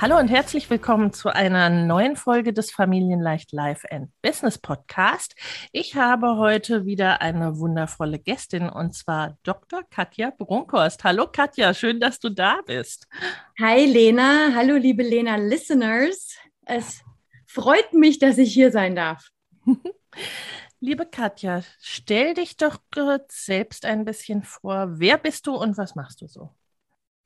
Hallo und herzlich willkommen zu einer neuen Folge des Familienleicht Life and Business Podcast. Ich habe heute wieder eine wundervolle Gästin und zwar Dr. Katja Brunkhorst. Hallo Katja, schön, dass du da bist. Hi Lena, hallo liebe Lena Listeners. Es freut mich, dass ich hier sein darf. Liebe Katja, stell dich doch kurz selbst ein bisschen vor. Wer bist du und was machst du so?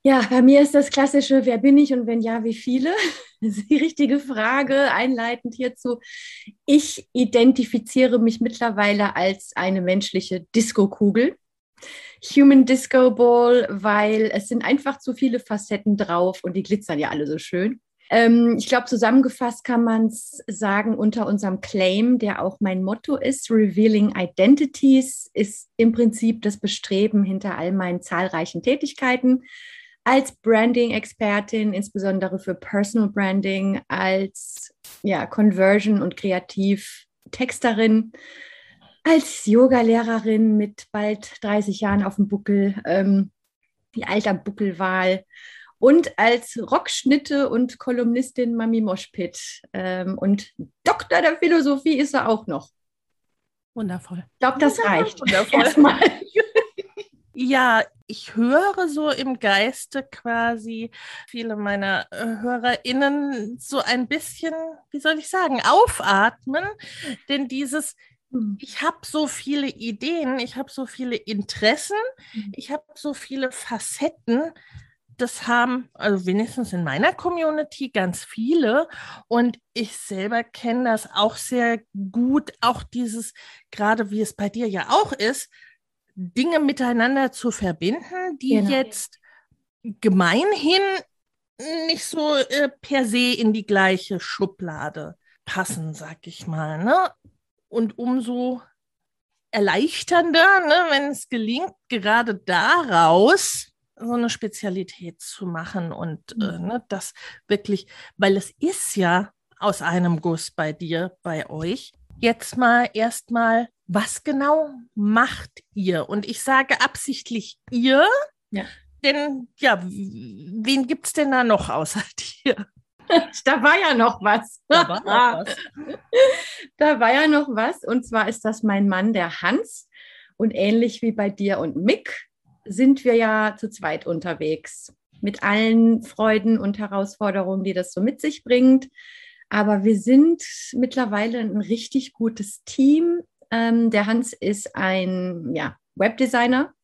Ja, bei mir ist das klassische, wer bin ich und wenn ja, wie viele? Das ist die richtige Frage, einleitend hierzu. Ich identifiziere mich mittlerweile als eine menschliche Disco-Kugel. Human Disco Ball, weil es sind einfach zu viele Facetten drauf und die glitzern ja alle so schön. Ähm, ich glaube, zusammengefasst kann man es sagen unter unserem Claim, der auch mein Motto ist, Revealing Identities, ist im Prinzip das Bestreben hinter all meinen zahlreichen Tätigkeiten als Branding-Expertin, insbesondere für Personal Branding, als ja, Conversion- und Kreativ-Texterin, als Yoga-Lehrerin mit bald 30 Jahren auf dem Buckel, ähm, die alter Buckelwahl und als Rockschnitte und Kolumnistin Mami Moschpit. Ähm, und Doktor der Philosophie ist er auch noch. Wundervoll. Ich glaube, das reicht. Wundervoll. Erstmal. Ja, ich höre so im Geiste quasi viele meiner äh, HörerInnen so ein bisschen, wie soll ich sagen, aufatmen. Denn dieses, hm. ich habe so viele Ideen, ich habe so viele Interessen, hm. ich habe so viele Facetten. Das haben, also wenigstens in meiner Community, ganz viele. Und ich selber kenne das auch sehr gut. Auch dieses, gerade wie es bei dir ja auch ist, Dinge miteinander zu verbinden, die genau. jetzt gemeinhin nicht so äh, per se in die gleiche Schublade passen, sag ich mal. Ne? Und umso erleichternder, ne, wenn es gelingt, gerade daraus so eine Spezialität zu machen und äh, mhm. ne, das wirklich, weil es ist ja aus einem Guss bei dir, bei euch. Jetzt mal erstmal was genau macht ihr? Und ich sage absichtlich ihr, ja. denn ja, wen gibt es denn da noch außer dir? Da war ja noch was. Da war, noch was. da war ja noch was. Und zwar ist das mein Mann, der Hans. Und ähnlich wie bei dir und Mick sind wir ja zu zweit unterwegs. Mit allen Freuden und Herausforderungen, die das so mit sich bringt. Aber wir sind mittlerweile ein richtig gutes Team. Ähm, der Hans ist ein ja, Webdesigner.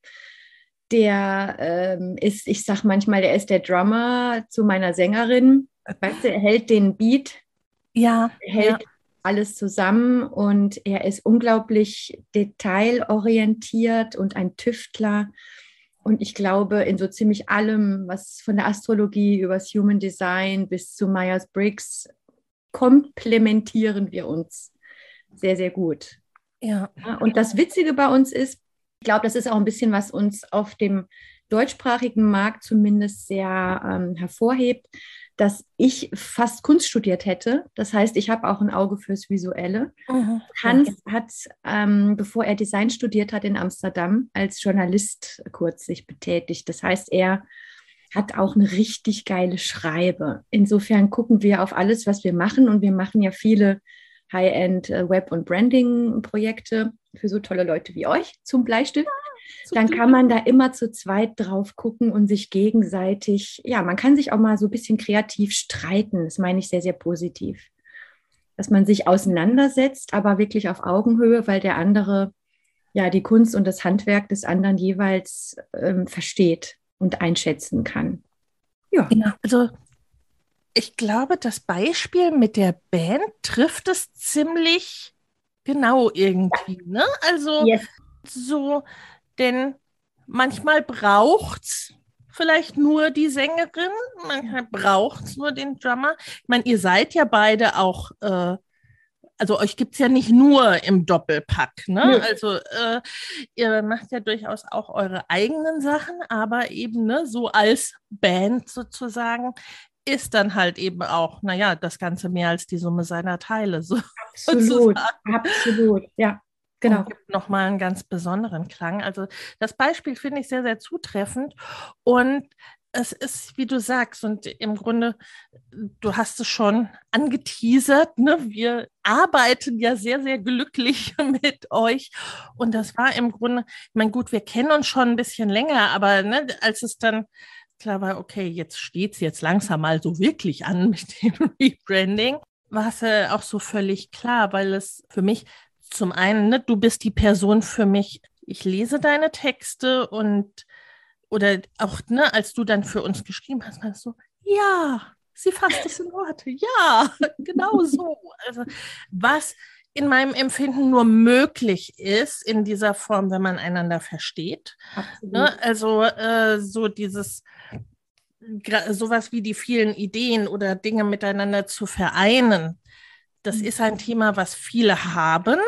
Der ähm, ist, ich sag manchmal, der ist der Drummer zu meiner Sängerin. Weißt du, er hält den Beat. Ja. Er hält ja. alles zusammen und er ist unglaublich detailorientiert und ein Tüftler. Und ich glaube, in so ziemlich allem, was von der Astrologie über das Human Design bis zu Myers-Briggs, komplementieren wir uns sehr, sehr gut. Ja. Und das Witzige bei uns ist, ich glaube, das ist auch ein bisschen, was uns auf dem deutschsprachigen Markt zumindest sehr ähm, hervorhebt, dass ich fast Kunst studiert hätte. Das heißt, ich habe auch ein Auge fürs Visuelle. Mhm. Hans hat, ähm, bevor er Design studiert hat in Amsterdam, als Journalist kurz sich betätigt. Das heißt, er hat auch eine richtig geile Schreibe. Insofern gucken wir auf alles, was wir machen. Und wir machen ja viele High-End äh, und Branding-Projekte für so tolle Leute wie euch zum Bleistift. dann kann man da immer zu zweit drauf gucken und sich gegenseitig, ja, man kann sich auch mal so ein bisschen kreativ streiten. Das meine ich sehr, sehr positiv. Dass man sich auseinandersetzt, aber wirklich auf Augenhöhe, weil der andere ja die Kunst und das Handwerk des anderen jeweils ähm, versteht und einschätzen kann. Ja. Genau. Also ich glaube, das Beispiel mit der Band trifft es ziemlich genau irgendwie. Ne? Also yes. so, denn manchmal braucht es vielleicht nur die Sängerin, manchmal braucht es nur den Drummer. Ich meine, ihr seid ja beide auch, äh, also euch gibt es ja nicht nur im Doppelpack. Ne? Ja. Also äh, ihr macht ja durchaus auch eure eigenen Sachen, aber eben ne, so als Band sozusagen ist dann halt eben auch, naja, das Ganze mehr als die Summe seiner Teile. So, absolut, absolut, ja. Genau. Und gibt nochmal einen ganz besonderen Klang. Also das Beispiel finde ich sehr, sehr zutreffend. Und es ist, wie du sagst, und im Grunde, du hast es schon angeteasert, ne? wir arbeiten ja sehr, sehr glücklich mit euch. Und das war im Grunde, ich meine, gut, wir kennen uns schon ein bisschen länger, aber ne, als es dann klar war, okay, jetzt steht es jetzt langsam mal so wirklich an mit dem Rebranding, war es äh, auch so völlig klar, weil es für mich zum einen, ne, du bist die Person für mich, ich lese deine Texte und oder auch, ne, als du dann für uns geschrieben hast, meinst du, ja, sie fasst es in Worte. Ja, genau so. Also, was in meinem Empfinden nur möglich ist in dieser Form, wenn man einander versteht. Ne? Also äh, so dieses sowas wie die vielen Ideen oder Dinge miteinander zu vereinen, das mhm. ist ein Thema, was viele haben.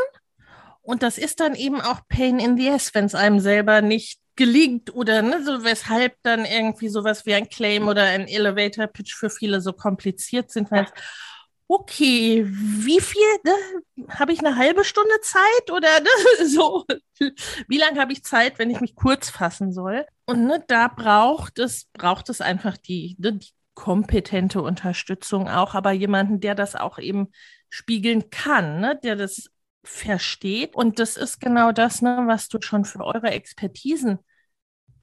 Und das ist dann eben auch Pain in the Ass, wenn es einem selber nicht gelingt oder ne, so weshalb dann irgendwie sowas wie ein Claim oder ein Elevator Pitch für viele so kompliziert sind, weil okay, wie viel, ne, habe ich eine halbe Stunde Zeit oder ne, so, wie lange habe ich Zeit, wenn ich mich kurz fassen soll? Und ne, da braucht es, braucht es einfach die, ne, die kompetente Unterstützung auch, aber jemanden, der das auch eben spiegeln kann, ne, der das versteht. Und das ist genau das, ne, was du schon für eure Expertisen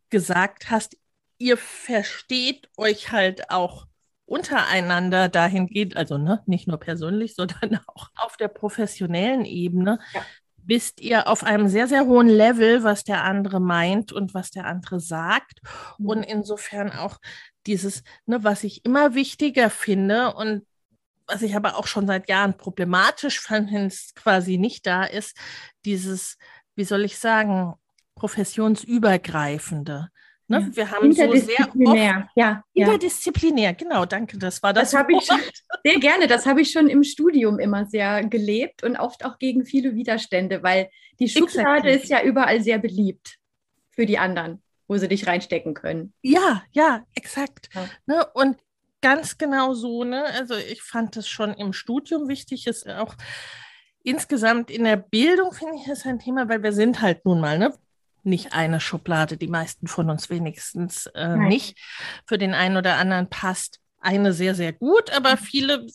gesagt hast. Ihr versteht euch halt auch untereinander dahin geht, also ne, nicht nur persönlich, sondern auch auf der professionellen Ebene, ja. bist ihr auf einem sehr, sehr hohen Level, was der andere meint und was der andere sagt. Mhm. Und insofern auch dieses, ne, was ich immer wichtiger finde und was ich aber auch schon seit Jahren problematisch fand, wenn es quasi nicht da ist, dieses, wie soll ich sagen, professionsübergreifende. Ne? Ja. Wir haben so sehr oft, ja, interdisziplinär, genau, danke, das war das. Das habe ich schon, sehr gerne, das habe ich schon im Studium immer sehr gelebt und oft auch gegen viele Widerstände, weil die Schublade ist ja überall sehr beliebt für die anderen, wo sie dich reinstecken können. Ja, ja, exakt. Ne? Und ganz genau so, ne? Also ich fand das schon im Studium wichtig, ist auch insgesamt in der Bildung finde ich das ein Thema, weil wir sind halt nun mal, ne? nicht eine Schublade, die meisten von uns wenigstens äh, nicht. Für den einen oder anderen passt eine sehr, sehr gut, aber mhm. viele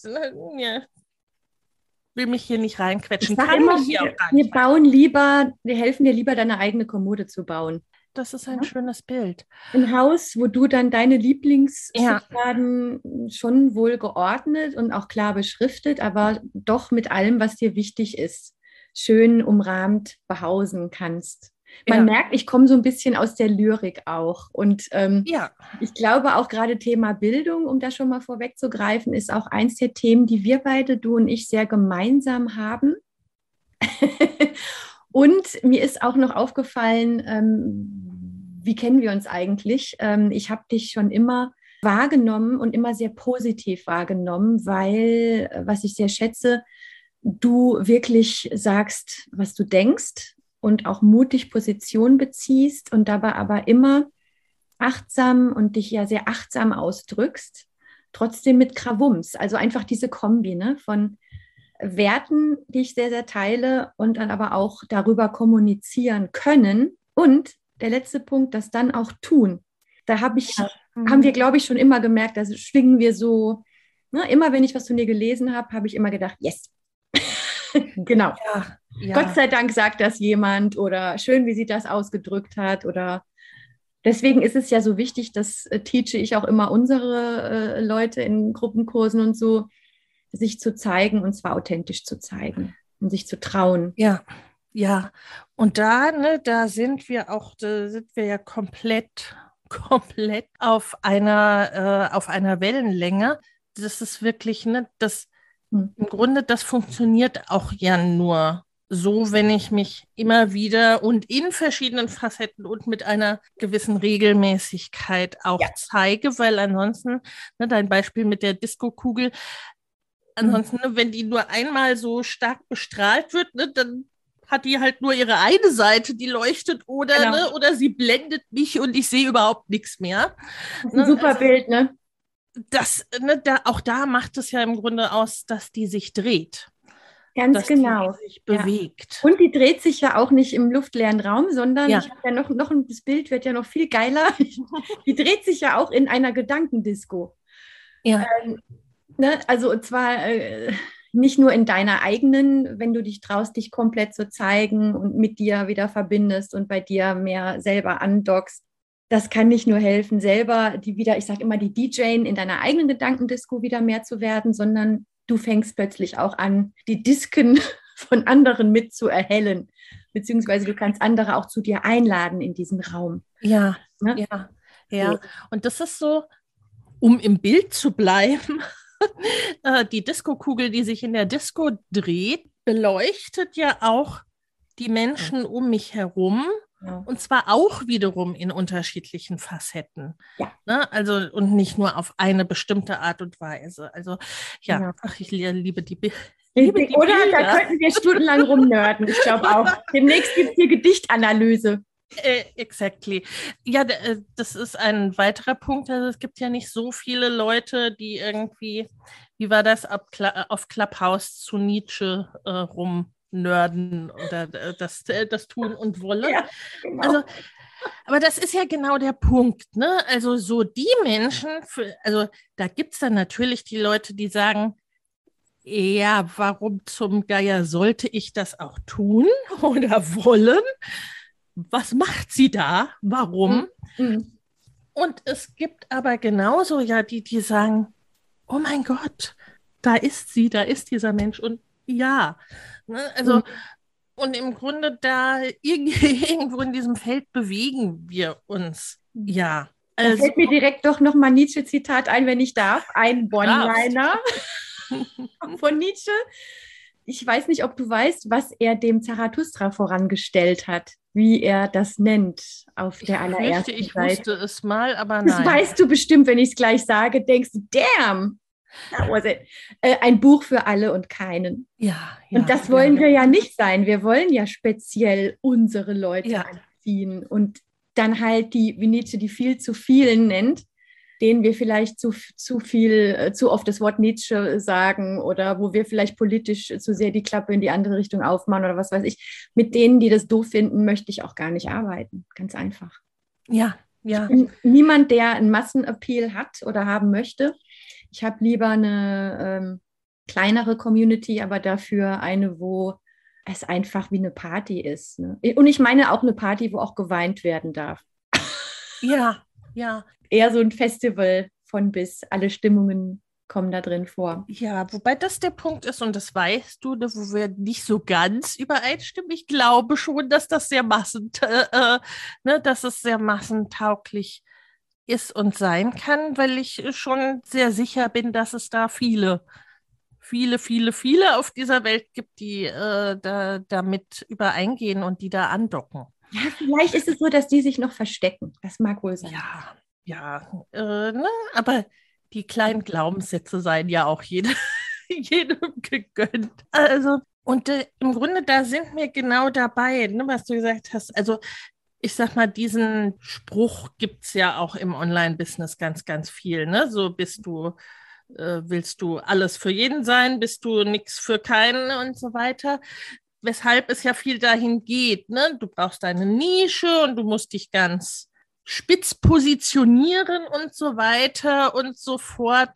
ja, will mich hier nicht reinquetschen. Kann immer, hier auch gar wir bauen lieber, wir helfen dir lieber, deine eigene Kommode zu bauen. Das ist ein ja. schönes Bild. Ein Haus, wo du dann deine Lieblingsschubladen ja. schon wohl geordnet und auch klar beschriftet, aber doch mit allem, was dir wichtig ist, schön umrahmt behausen kannst. Man ja. merkt, ich komme so ein bisschen aus der Lyrik auch. Und ähm, ja. ich glaube auch gerade Thema Bildung, um das schon mal vorwegzugreifen, ist auch eins der Themen, die wir beide, du und ich, sehr gemeinsam haben. und mir ist auch noch aufgefallen, ähm, wie kennen wir uns eigentlich? Ähm, ich habe dich schon immer wahrgenommen und immer sehr positiv wahrgenommen, weil, äh, was ich sehr schätze, du wirklich sagst, was du denkst und auch mutig Position beziehst und dabei aber immer achtsam und dich ja sehr achtsam ausdrückst, trotzdem mit Krawums. Also einfach diese Kombi ne, von Werten, die ich sehr, sehr teile und dann aber auch darüber kommunizieren können. Und der letzte Punkt, das dann auch tun. Da habe ich, ja. mhm. haben wir, glaube ich, schon immer gemerkt, da schwingen wir so, ne, immer wenn ich was von dir gelesen habe, habe ich immer gedacht, yes. genau. Ja. ja. Gott sei Dank sagt das jemand oder schön, wie sie das ausgedrückt hat oder deswegen ist es ja so wichtig, das äh, teache ich auch immer unsere äh, Leute in Gruppenkursen und so, sich zu zeigen und zwar authentisch zu zeigen und sich zu trauen. Ja, ja. Und da, ne, da sind wir auch, da sind wir ja komplett, komplett auf einer, äh, auf einer Wellenlänge. Das ist wirklich, ne, das hm. im Grunde, das funktioniert auch ja nur so, wenn ich mich immer wieder und in verschiedenen Facetten und mit einer gewissen Regelmäßigkeit auch ja. zeige, weil ansonsten, ne, dein Beispiel mit der Disco-Kugel, ansonsten, ne, wenn die nur einmal so stark bestrahlt wird, ne, dann hat die halt nur ihre eine Seite, die leuchtet, oder, genau. ne, oder sie blendet mich und ich sehe überhaupt nichts mehr. Das ist ein ne, super also, Bild, ne? Das, ne, da, auch da macht es ja im Grunde aus, dass die sich dreht. Ganz dass genau. Die sich bewegt. Ja. Und die dreht sich ja auch nicht im luftleeren Raum, sondern ja. ja noch, noch ein, das Bild wird ja noch viel geiler. die dreht sich ja auch in einer Gedankendisco. Ja. Ähm, ne, also und zwar äh, nicht nur in deiner eigenen, wenn du dich traust, dich komplett zu zeigen und mit dir wieder verbindest und bei dir mehr selber andockst. Das kann nicht nur helfen, selber die wieder, ich sage immer, die DJ in deiner eigenen Gedankendisco wieder mehr zu werden, sondern du fängst plötzlich auch an, die Disken von anderen mit zu erhellen, beziehungsweise du kannst andere auch zu dir einladen in diesen Raum. Ja, ne? ja, ja. Und das ist so, um im Bild zu bleiben, die Disco-Kugel, die sich in der Disco dreht, beleuchtet ja auch die Menschen um mich herum ja. Und zwar auch wiederum in unterschiedlichen Facetten. Ja. Ne? Also und nicht nur auf eine bestimmte Art und Weise. Also ja, ja. ach, ich liebe die Bilder. Oder da könnten wir stundenlang rumnörden, ich glaube auch. Demnächst gibt es hier Gedichtanalyse. Äh, exactly. Ja, äh, das ist ein weiterer Punkt. Also es gibt ja nicht so viele Leute, die irgendwie, wie war das, auf Clubhouse zu Nietzsche äh, rum Nörden oder äh, das, äh, das tun und wollen. Ja, genau. Also, aber das ist ja genau der Punkt. Ne? Also so die Menschen, für, also da gibt es dann natürlich die Leute, die sagen, ja, warum zum Geier sollte ich das auch tun oder wollen? Was macht sie da? Warum? Mhm. Und es gibt aber genauso ja die, die sagen, oh mein Gott, da ist sie, da ist dieser Mensch und ja. Ne? Also, mhm. und im Grunde da irgendwo in diesem Feld bewegen wir uns. Ja. Also, da fällt mir direkt doch nochmal Nietzsche-Zitat ein, wenn ich darf. Ein One-Liner von Nietzsche. Ich weiß nicht, ob du weißt, was er dem Zarathustra vorangestellt hat, wie er das nennt auf der ich allerersten fürchte, ich Seite. wusste es mal, aber nein. Das weißt du bestimmt, wenn ich es gleich sage, denkst du, damn, äh, ein Buch für alle und keinen. Ja, ja Und das wollen ja, wir ja nicht sein. Wir wollen ja speziell unsere Leute ja. anziehen und dann halt die, wie Nietzsche die viel zu vielen nennt, denen wir vielleicht zu, zu viel, äh, zu oft das Wort Nietzsche sagen oder wo wir vielleicht politisch zu sehr die Klappe in die andere Richtung aufmachen oder was weiß ich. Mit denen, die das doof finden, möchte ich auch gar nicht arbeiten. Ganz einfach. Ja, ja. Niemand, der einen Massenappeal hat oder haben möchte, ich habe lieber eine ähm, kleinere Community, aber dafür eine, wo es einfach wie eine Party ist. Ne? Und ich meine auch eine Party, wo auch geweint werden darf. Ja, ja. Eher so ein Festival von bis. Alle Stimmungen kommen da drin vor. Ja, wobei das der Punkt ist, und das weißt du, ne, wo wir nicht so ganz übereinstimmen. Ich glaube schon, dass das sehr massent, äh, äh ne, dass es sehr massentauglich ist und sein kann, weil ich schon sehr sicher bin, dass es da viele, viele, viele, viele auf dieser Welt gibt, die äh, da damit übereingehen und die da andocken. Ja, vielleicht ist es so, dass die sich noch verstecken. Das mag wohl sein. Ja, ja, äh, ne? aber die kleinen Glaubenssätze seien ja auch jede, jedem gegönnt. Also, und äh, im Grunde, da sind wir genau dabei, ne, was du gesagt hast. Also ich sag mal, diesen Spruch gibt es ja auch im Online-Business ganz, ganz viel. Ne? So bist du, äh, willst du alles für jeden sein, bist du nichts für keinen und so weiter. Weshalb es ja viel dahin geht. Ne? Du brauchst deine Nische und du musst dich ganz spitz positionieren und so weiter und so fort.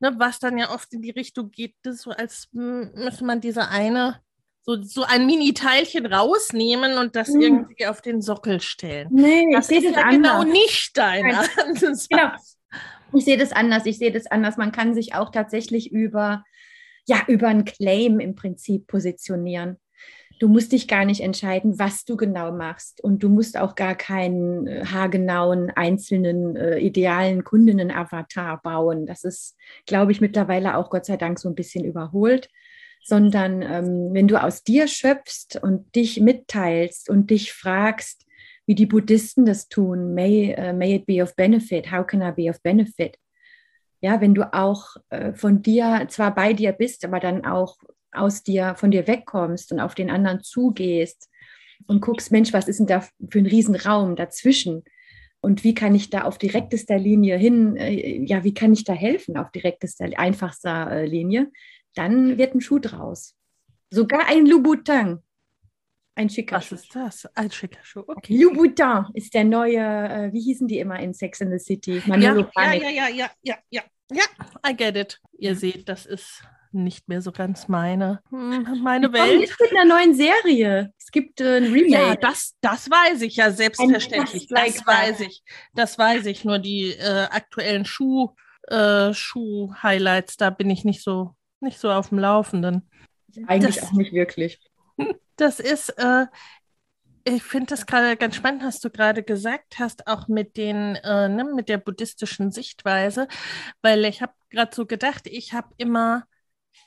Ne? Was dann ja oft in die Richtung geht, so als müsste man diese eine so, so ein Mini-Teilchen rausnehmen und das mhm. irgendwie auf den Sockel stellen. Nee, das ich sehe das ja genau nicht dein Genau. Ich sehe das anders. Ich sehe das anders. Man kann sich auch tatsächlich über, ja, über einen Claim im Prinzip positionieren. Du musst dich gar nicht entscheiden, was du genau machst. Und du musst auch gar keinen äh, haargenauen, einzelnen, äh, idealen Kundinnen-Avatar bauen. Das ist, glaube ich, mittlerweile auch Gott sei Dank so ein bisschen überholt. Sondern ähm, wenn du aus dir schöpfst und dich mitteilst und dich fragst, wie die Buddhisten das tun, may, uh, may it be of benefit, how can I be of benefit? Ja, wenn du auch äh, von dir zwar bei dir bist, aber dann auch aus dir, von dir wegkommst und auf den anderen zugehst und guckst, Mensch, was ist denn da für ein Riesenraum dazwischen? Und wie kann ich da auf direktester Linie hin, äh, ja, wie kann ich da helfen auf direktester, einfachster äh, Linie? Dann wird ein Schuh draus. Sogar ein Louboutin. Ein schicker Was Schuh. ist das? Ein schicker Schuh. Okay. Louboutin ist der neue, äh, wie hießen die immer in Sex in the City? Ja, ja, ja, ja, ja, ja, ja, ja, I get it. Ihr seht, das ist nicht mehr so ganz meine, hm, meine Welt. Jetzt mit einer neuen Serie. Es gibt äh, ein Remake. Ja, das, das weiß ich ja selbstverständlich. Das weiß ich. Das weiß ich. Nur die äh, aktuellen Schuh, äh, Schuh-Highlights, da bin ich nicht so, nicht so auf dem Laufenden. Eigentlich das, auch nicht wirklich. Das ist, äh, ich finde das gerade ganz spannend, was du gerade gesagt hast, auch mit den, äh, ne, mit der buddhistischen Sichtweise, weil ich habe gerade so gedacht, ich habe immer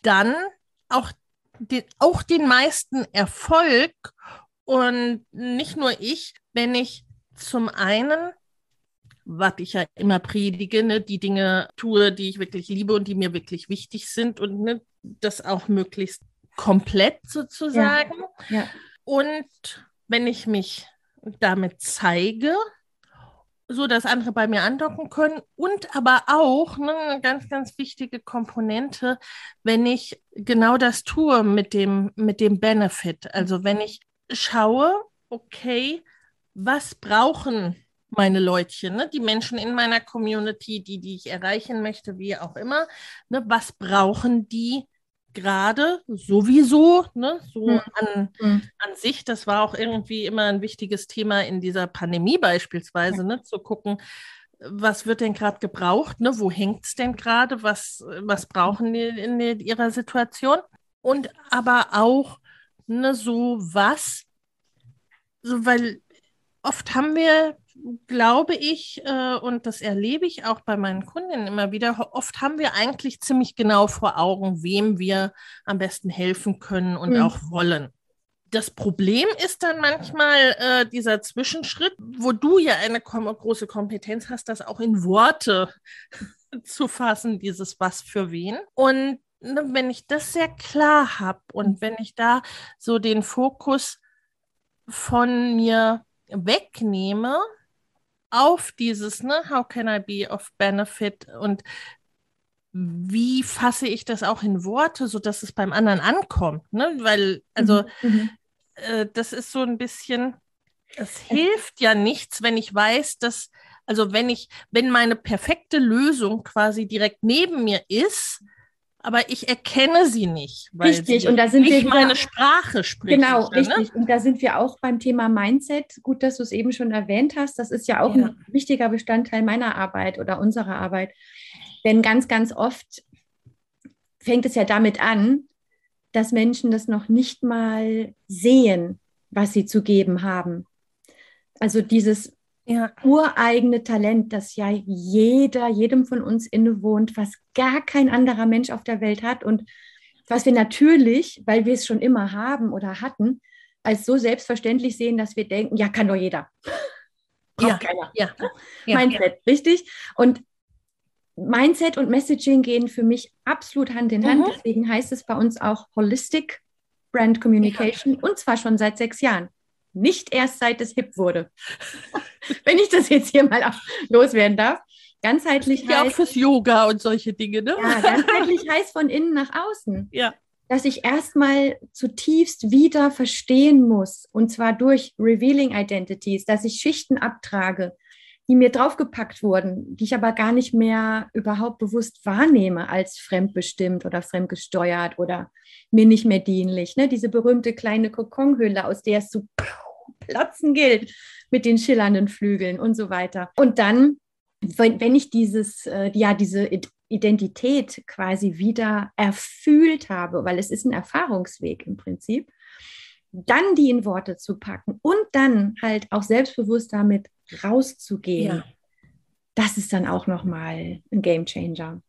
dann auch den, auch den meisten Erfolg und nicht nur ich, wenn ich zum einen, was ich ja immer predige, ne, die Dinge tue, die ich wirklich liebe und die mir wirklich wichtig sind und ne, das auch möglichst komplett sozusagen. Ja, ja. Und wenn ich mich damit zeige, so dass andere bei mir andocken können und aber auch ne, eine ganz, ganz wichtige Komponente, wenn ich genau das tue mit dem, mit dem Benefit. Also wenn ich schaue, okay, was brauchen meine Leutchen, ne? die Menschen in meiner Community, die, die ich erreichen möchte, wie auch immer, ne? was brauchen die gerade sowieso, ne, so mhm. An, mhm. an sich, das war auch irgendwie immer ein wichtiges Thema in dieser Pandemie beispielsweise, ne, zu gucken, was wird denn gerade gebraucht, ne, wo hängt es denn gerade, was, was brauchen die in, in ihrer Situation und aber auch ne, so was, so weil oft haben wir glaube ich, äh, und das erlebe ich auch bei meinen Kundinnen immer wieder, oft haben wir eigentlich ziemlich genau vor Augen, wem wir am besten helfen können und mhm. auch wollen. Das Problem ist dann manchmal äh, dieser Zwischenschritt, wo du ja eine kom große Kompetenz hast, das auch in Worte zu fassen, dieses was für wen. Und ne, wenn ich das sehr klar habe und wenn ich da so den Fokus von mir wegnehme, auf dieses, ne, how can I be of benefit und wie fasse ich das auch in Worte, sodass es beim anderen ankommt, ne? Weil, also, mhm. mhm. äh, das ist so ein bisschen, es hilft ja nichts, wenn ich weiß, dass, also wenn ich, wenn meine perfekte Lösung quasi direkt neben mir ist, aber ich erkenne sie nicht. Weil richtig, und da sind nicht wir meine Sprache spricht. Genau, ne? richtig. Und da sind wir auch beim Thema Mindset. Gut, dass du es eben schon erwähnt hast. Das ist ja auch ja. ein wichtiger Bestandteil meiner Arbeit oder unserer Arbeit. Denn ganz, ganz oft fängt es ja damit an, dass Menschen das noch nicht mal sehen, was sie zu geben haben. Also dieses ja. ureigene Talent, das ja jeder, jedem von uns innewohnt, was gar kein anderer Mensch auf der Welt hat und was wir natürlich, weil wir es schon immer haben oder hatten, als so selbstverständlich sehen, dass wir denken, ja, kann doch jeder. Braucht ja, keiner. Ja, ja, Mindset, richtig? Und Mindset und Messaging gehen für mich absolut Hand in Hand. Mhm. Deswegen heißt es bei uns auch Holistic Brand Communication und zwar schon seit sechs Jahren. Nicht erst seit es hip wurde. Wenn ich das jetzt hier mal loswerden darf. Ganzheitlich ja, heißt. auch fürs Yoga und solche Dinge, ne? Ja, ganzheitlich heißt von innen nach außen. Ja. Dass ich erstmal zutiefst wieder verstehen muss, und zwar durch Revealing Identities, dass ich Schichten abtrage, die mir draufgepackt wurden, die ich aber gar nicht mehr überhaupt bewusst wahrnehme als fremdbestimmt oder fremdgesteuert oder mir nicht mehr dienlich. Ne? Diese berühmte kleine Kokonhülle, aus der es zu platzen gilt mit den schillernden Flügeln und so weiter. Und dann, wenn, wenn ich dieses, äh, ja, diese Identität quasi wieder erfüllt habe, weil es ist ein Erfahrungsweg im Prinzip, dann die in Worte zu packen und dann halt auch selbstbewusst damit rauszugehen, ja. das ist dann auch nochmal ein Game Changer.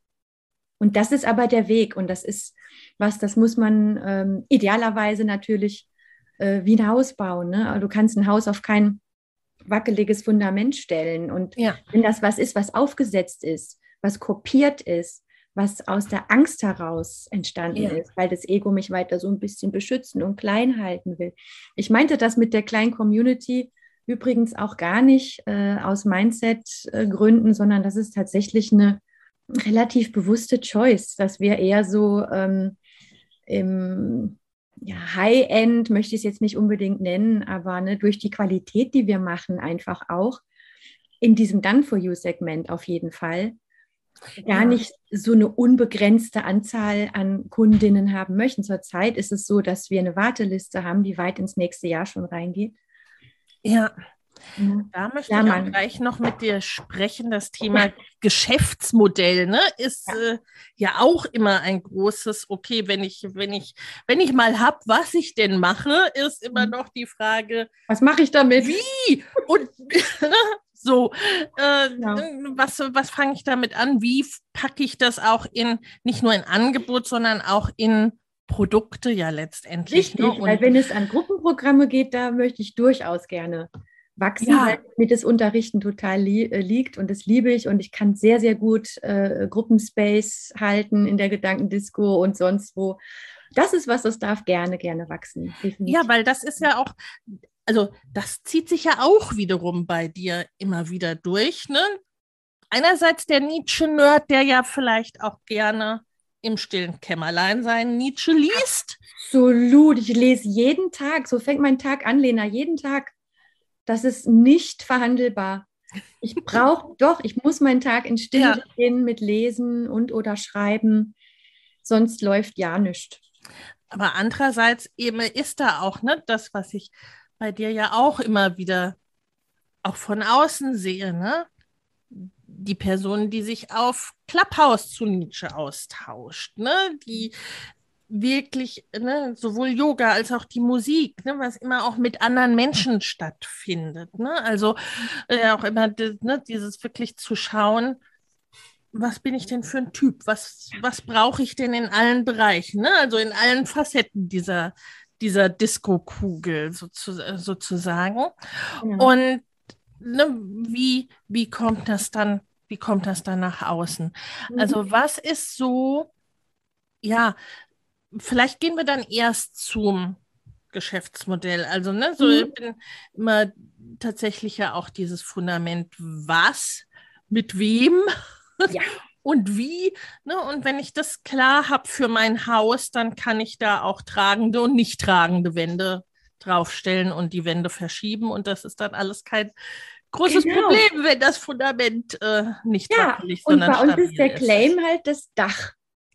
Und das ist aber der Weg und das ist was, das muss man ähm, idealerweise natürlich äh, wie ein Haus bauen. Ne? Du kannst ein Haus auf kein wackeliges Fundament stellen. Und ja. wenn das was ist, was aufgesetzt ist, was kopiert ist, was aus der Angst heraus entstanden ja. ist, weil das Ego mich weiter so ein bisschen beschützen und klein halten will. Ich meinte das mit der kleinen Community übrigens auch gar nicht äh, aus Mindset-Gründen, sondern das ist tatsächlich eine relativ bewusste Choice, dass wir eher so ähm, im ja, High-End möchte ich es jetzt nicht unbedingt nennen, aber ne, durch die Qualität, die wir machen, einfach auch in diesem Done-for-You-Segment auf jeden Fall gar nicht so eine unbegrenzte Anzahl an Kundinnen haben möchten. Zurzeit ist es so, dass wir eine Warteliste haben, die weit ins nächste Jahr schon reingeht. Ja. Da möchte ja, ich auch gleich noch mit dir sprechen. Das Thema Geschäftsmodell ne, ist ja. Äh, ja auch immer ein großes, okay, wenn ich, wenn ich, wenn ich mal habe, was ich denn mache, ist immer mhm. noch die Frage, was mache ich damit? Wie? Und so, äh, ja. was, was fange ich damit an? Wie packe ich das auch in, nicht nur in Angebot, sondern auch in Produkte ja letztendlich. Ne? Richtig, ne? weil wenn es an Gruppenprogramme geht, da möchte ich durchaus gerne wachsen, ja. weil mir das Unterrichten total li äh, liegt und das liebe ich und ich kann sehr, sehr gut äh, Gruppenspace halten in der Gedankendisco und sonst wo. Das ist was, das darf gerne, gerne wachsen. Definitiv. Ja, weil das ist ja auch, also das zieht sich ja auch wiederum bei dir immer wieder durch. Ne? Einerseits der Nietzsche-Nerd, der ja vielleicht auch gerne im stillen Kämmerlein seinen Nietzsche liest. Absolut, ich lese jeden Tag, so fängt mein Tag an, Lena, jeden Tag das ist nicht verhandelbar. Ich brauche doch, ich muss meinen Tag in Stille ja. gehen mit Lesen und oder Schreiben, sonst läuft ja nichts. Aber andererseits eben ist da auch ne, das, was ich bei dir ja auch immer wieder auch von außen sehe, ne? Die Person, die sich auf Clubhouse zu Nietzsche austauscht, ne? Die wirklich ne, sowohl Yoga als auch die Musik, ne, was immer auch mit anderen Menschen stattfindet. Ne? Also äh, auch immer ne, dieses wirklich zu schauen, was bin ich denn für ein Typ? Was, was brauche ich denn in allen Bereichen? Ne? Also in allen Facetten dieser, dieser Disco-Kugel sozu sozusagen. Genau. Und ne, wie, wie kommt das dann, wie kommt das dann nach außen? Mhm. Also was ist so, ja, vielleicht gehen wir dann erst zum Geschäftsmodell. Also, ne, so mhm. ich bin immer tatsächlich ja auch dieses Fundament, was, mit wem ja. und wie. Ne? Und wenn ich das klar habe für mein Haus, dann kann ich da auch tragende und nicht tragende Wände draufstellen und die Wände verschieben. Und das ist dann alles kein großes genau. Problem, wenn das Fundament äh, nicht ja, wackelig, sondern und bei uns ist der Claim ist. halt das Dach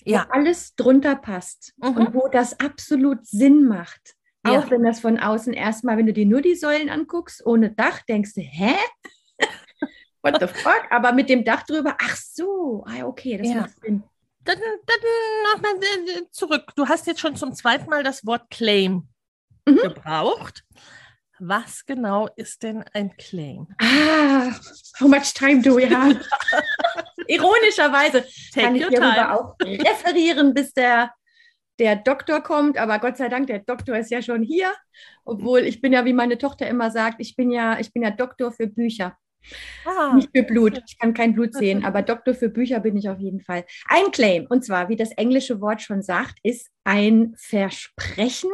ja. wo alles drunter passt mhm. und wo das absolut Sinn macht. Auch ja. wenn das von außen erstmal, wenn du dir nur die Säulen anguckst, ohne Dach, denkst du, hä? What the fuck? Aber mit dem Dach drüber, ach so, ah, okay, das ja. macht Sinn. Dann, dann nochmal äh, zurück. Du hast jetzt schon zum zweiten Mal das Wort Claim mhm. gebraucht. Was genau ist denn ein Claim? Ah, how much time do we have? Ironischerweise Take kann ich hierüber time. auch referieren, bis der, der Doktor kommt. Aber Gott sei Dank, der Doktor ist ja schon hier. Obwohl ich bin ja, wie meine Tochter immer sagt, ich bin ja, ich bin ja Doktor für Bücher. Ah, Nicht für Blut. Ich kann kein Blut sehen, aber Doktor für Bücher bin ich auf jeden Fall. Ein Claim, und zwar, wie das englische Wort schon sagt, ist ein Versprechen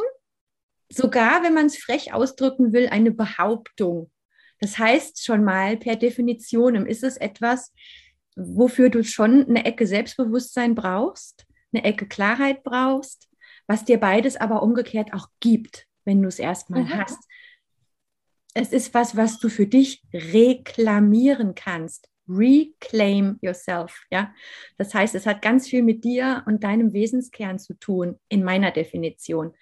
sogar, wenn man es frech ausdrücken will, eine Behauptung. Das heißt schon mal per Definition ist es etwas, wofür du schon eine Ecke Selbstbewusstsein brauchst, eine Ecke Klarheit brauchst, was dir beides aber umgekehrt auch gibt, wenn du es erstmal mhm. hast. Es ist was, was du für dich reklamieren kannst. Reclaim yourself. Ja, das heißt, es hat ganz viel mit dir und deinem Wesenskern zu tun, in meiner Definition.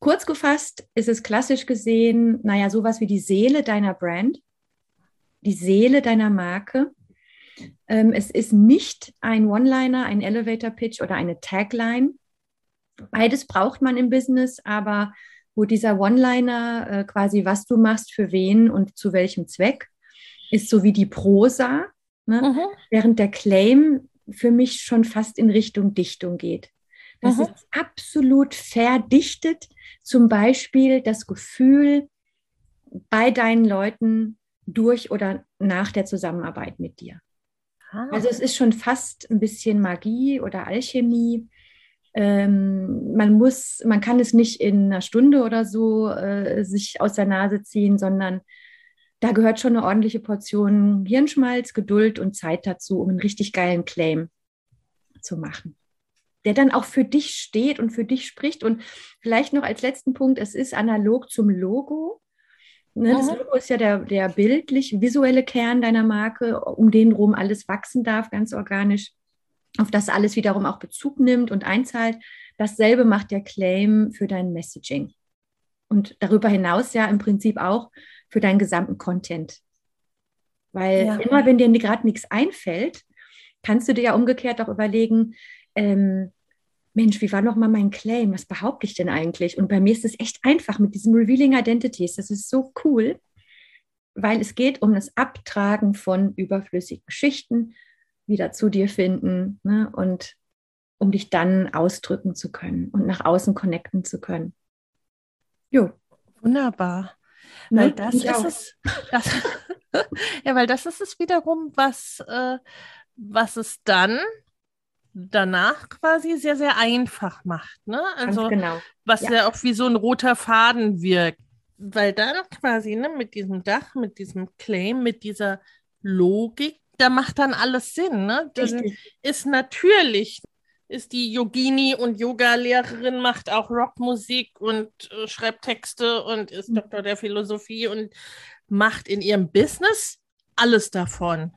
Kurz gefasst ist es klassisch gesehen, naja, sowas wie die Seele deiner Brand, die Seele deiner Marke. Ähm, es ist nicht ein One-Liner, ein Elevator-Pitch oder eine Tagline. Beides braucht man im Business, aber wo dieser One-Liner äh, quasi, was du machst, für wen und zu welchem Zweck, ist so wie die Prosa, ne? mhm. während der Claim für mich schon fast in Richtung Dichtung geht. Das mhm. ist absolut verdichtet, zum Beispiel das Gefühl bei deinen Leuten durch oder nach der Zusammenarbeit mit dir. Ah. Also es ist schon fast ein bisschen Magie oder Alchemie ähm, man muss, man kann es nicht in einer Stunde oder so äh, sich aus der Nase ziehen, sondern da gehört schon eine ordentliche Portion Hirnschmalz, Geduld und Zeit dazu, um einen richtig geilen Claim zu machen. Der dann auch für dich steht und für dich spricht. Und vielleicht noch als letzten Punkt, es ist analog zum Logo. Ne, das Logo ist ja der, der bildlich visuelle Kern deiner Marke, um den rum alles wachsen darf, ganz organisch auf das alles wiederum auch Bezug nimmt und einzahlt. Dasselbe macht der Claim für dein Messaging. Und darüber hinaus ja im Prinzip auch für deinen gesamten Content. Weil ja. immer, wenn dir gerade nichts einfällt, kannst du dir ja umgekehrt auch überlegen, ähm, Mensch, wie war nochmal mein Claim? Was behaupte ich denn eigentlich? Und bei mir ist es echt einfach mit diesem Revealing Identities. Das ist so cool, weil es geht um das Abtragen von überflüssigen Geschichten, wieder zu dir finden ne? und um dich dann ausdrücken zu können und nach außen connecten zu können. Jo. Wunderbar. Ne? Weil das ist es, das, ja, weil das ist es wiederum, was, äh, was es dann danach quasi sehr, sehr einfach macht. Ne? Also, genau. was ja. ja auch wie so ein roter Faden wirkt. Weil dann quasi ne, mit diesem Dach, mit diesem Claim, mit dieser Logik da macht dann alles Sinn. Ne? Dann ist natürlich, ist die Yogini und Yoga-Lehrerin, macht auch Rockmusik und äh, schreibt Texte und ist mhm. Doktor der Philosophie und macht in ihrem Business alles davon.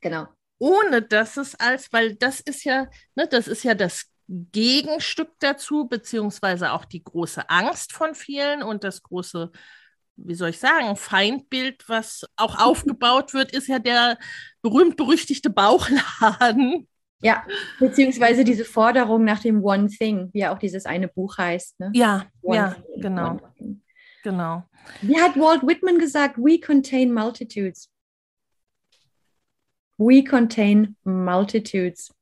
Genau. Ohne dass es als, weil das ist ja, ne, das ist ja das Gegenstück dazu, beziehungsweise auch die große Angst von vielen und das große wie soll ich sagen, Feindbild, was auch aufgebaut wird, ist ja der berühmt-berüchtigte Bauchladen. Ja, beziehungsweise diese Forderung nach dem One Thing, wie ja auch dieses eine Buch heißt. Ne? Ja, One ja, thing, genau. Genau. Wie hat Walt Whitman gesagt? We contain multitudes. We contain multitudes.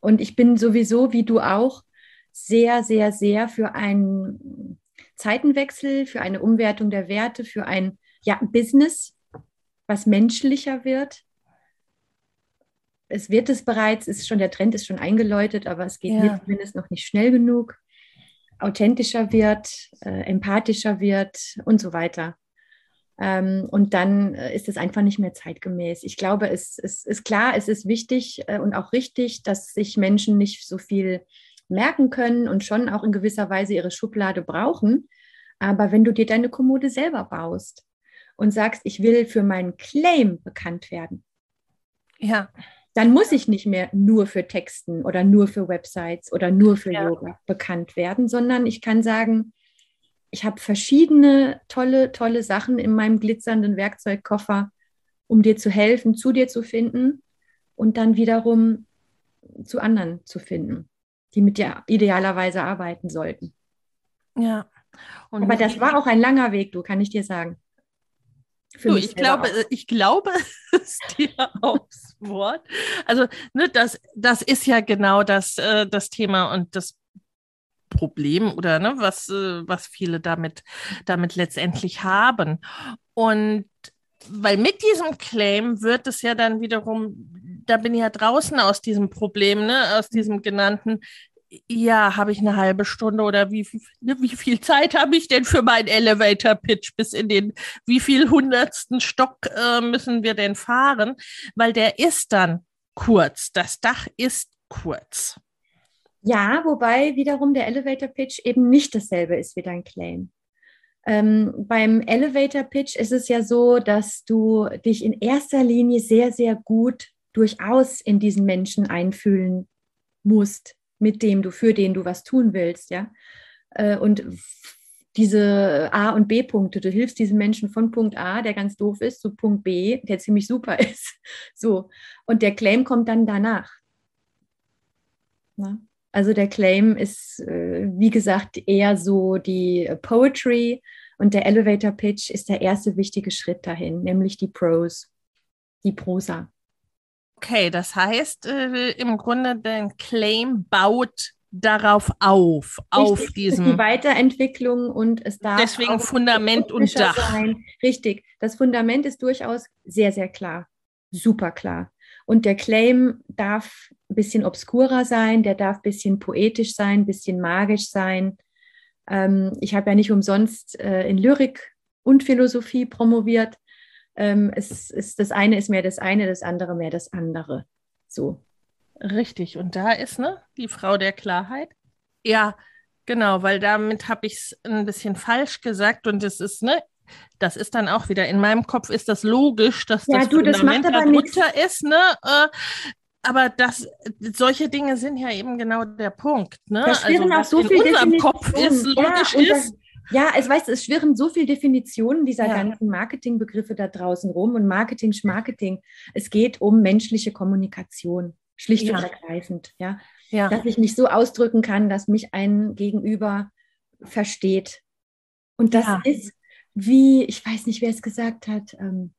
Und ich bin sowieso, wie du auch, sehr, sehr, sehr für ein Zeitenwechsel, für eine Umwertung der Werte, für ein ja, Business, was menschlicher wird. Es wird es bereits, ist schon, der Trend ist schon eingeläutet, aber es geht ja. mir zumindest noch nicht schnell genug. Authentischer wird, äh, empathischer wird und so weiter. Ähm, und dann äh, ist es einfach nicht mehr zeitgemäß. Ich glaube, es, es ist klar, es ist wichtig äh, und auch richtig, dass sich Menschen nicht so viel merken können und schon auch in gewisser Weise ihre Schublade brauchen. Aber wenn du dir deine Kommode selber baust und sagst, ich will für meinen Claim bekannt werden, ja. dann muss ich nicht mehr nur für Texten oder nur für Websites oder nur für ja. Yoga bekannt werden, sondern ich kann sagen, ich habe verschiedene tolle, tolle Sachen in meinem glitzernden Werkzeugkoffer, um dir zu helfen, zu dir zu finden und dann wiederum zu anderen zu finden die mit dir idealerweise arbeiten sollten. Ja. Und Aber das war auch ein langer Weg, du, kann ich dir sagen. Du, ich glaube, auch. ich glaube es dir aufs Wort. Also, ne, das, das ist ja genau das, äh, das Thema und das Problem oder ne, was, äh, was viele damit, damit letztendlich haben. Und weil mit diesem Claim wird es ja dann wiederum da bin ich ja draußen aus diesem Problem, ne? aus diesem genannten, ja, habe ich eine halbe Stunde oder wie, ne, wie viel Zeit habe ich denn für meinen Elevator-Pitch bis in den, wie viel hundertsten Stock äh, müssen wir denn fahren? Weil der ist dann kurz. Das Dach ist kurz. Ja, wobei wiederum der Elevator-Pitch eben nicht dasselbe ist wie dein Claim. Ähm, beim Elevator Pitch ist es ja so, dass du dich in erster Linie sehr, sehr gut durchaus in diesen Menschen einfühlen musst, mit dem du, für den du was tun willst, ja. Äh, und diese A- und B-Punkte. Du hilfst diesem Menschen von Punkt A, der ganz doof ist, zu Punkt B, der ziemlich super ist. So. Und der Claim kommt dann danach. Na? Also der Claim ist, äh, wie gesagt, eher so die Poetry und der Elevator Pitch ist der erste wichtige Schritt dahin, nämlich die Prose, die Prosa. Okay, das heißt äh, im Grunde, der Claim baut darauf auf, Richtig, auf diesem. Die Weiterentwicklung und es darf. Deswegen Fundament und Dach. Sein. Richtig, das Fundament ist durchaus sehr, sehr klar, super klar. Und der Claim darf ein bisschen obskurer sein, der darf ein bisschen poetisch sein, ein bisschen magisch sein. Ähm, ich habe ja nicht umsonst äh, in Lyrik und Philosophie promoviert. Ähm, es ist, das eine ist mehr das eine, das andere mehr das andere. So. Richtig, und da ist ne, die Frau der Klarheit. Ja, genau, weil damit habe ich es ein bisschen falsch gesagt und es ist, ne, das ist dann auch wieder in meinem Kopf ist das logisch, dass ja, das du, Fundament das darunter ist, ne? Äh, aber das, solche Dinge sind ja eben genau der Punkt. Ne? Da schwirren also, auch so viel in unserem Kopf ist, logisch ja, ist. ja, es weißt, es schwirren so viele Definitionen dieser ja. ganzen Marketingbegriffe da draußen rum und Marketing, Schmarketing. Es geht um menschliche Kommunikation. Schlicht ja. und ergreifend, ja? ja. Dass ich mich so ausdrücken kann, dass mich ein Gegenüber versteht. Und das ist wie, ich weiß nicht, wer es gesagt hat, ähm,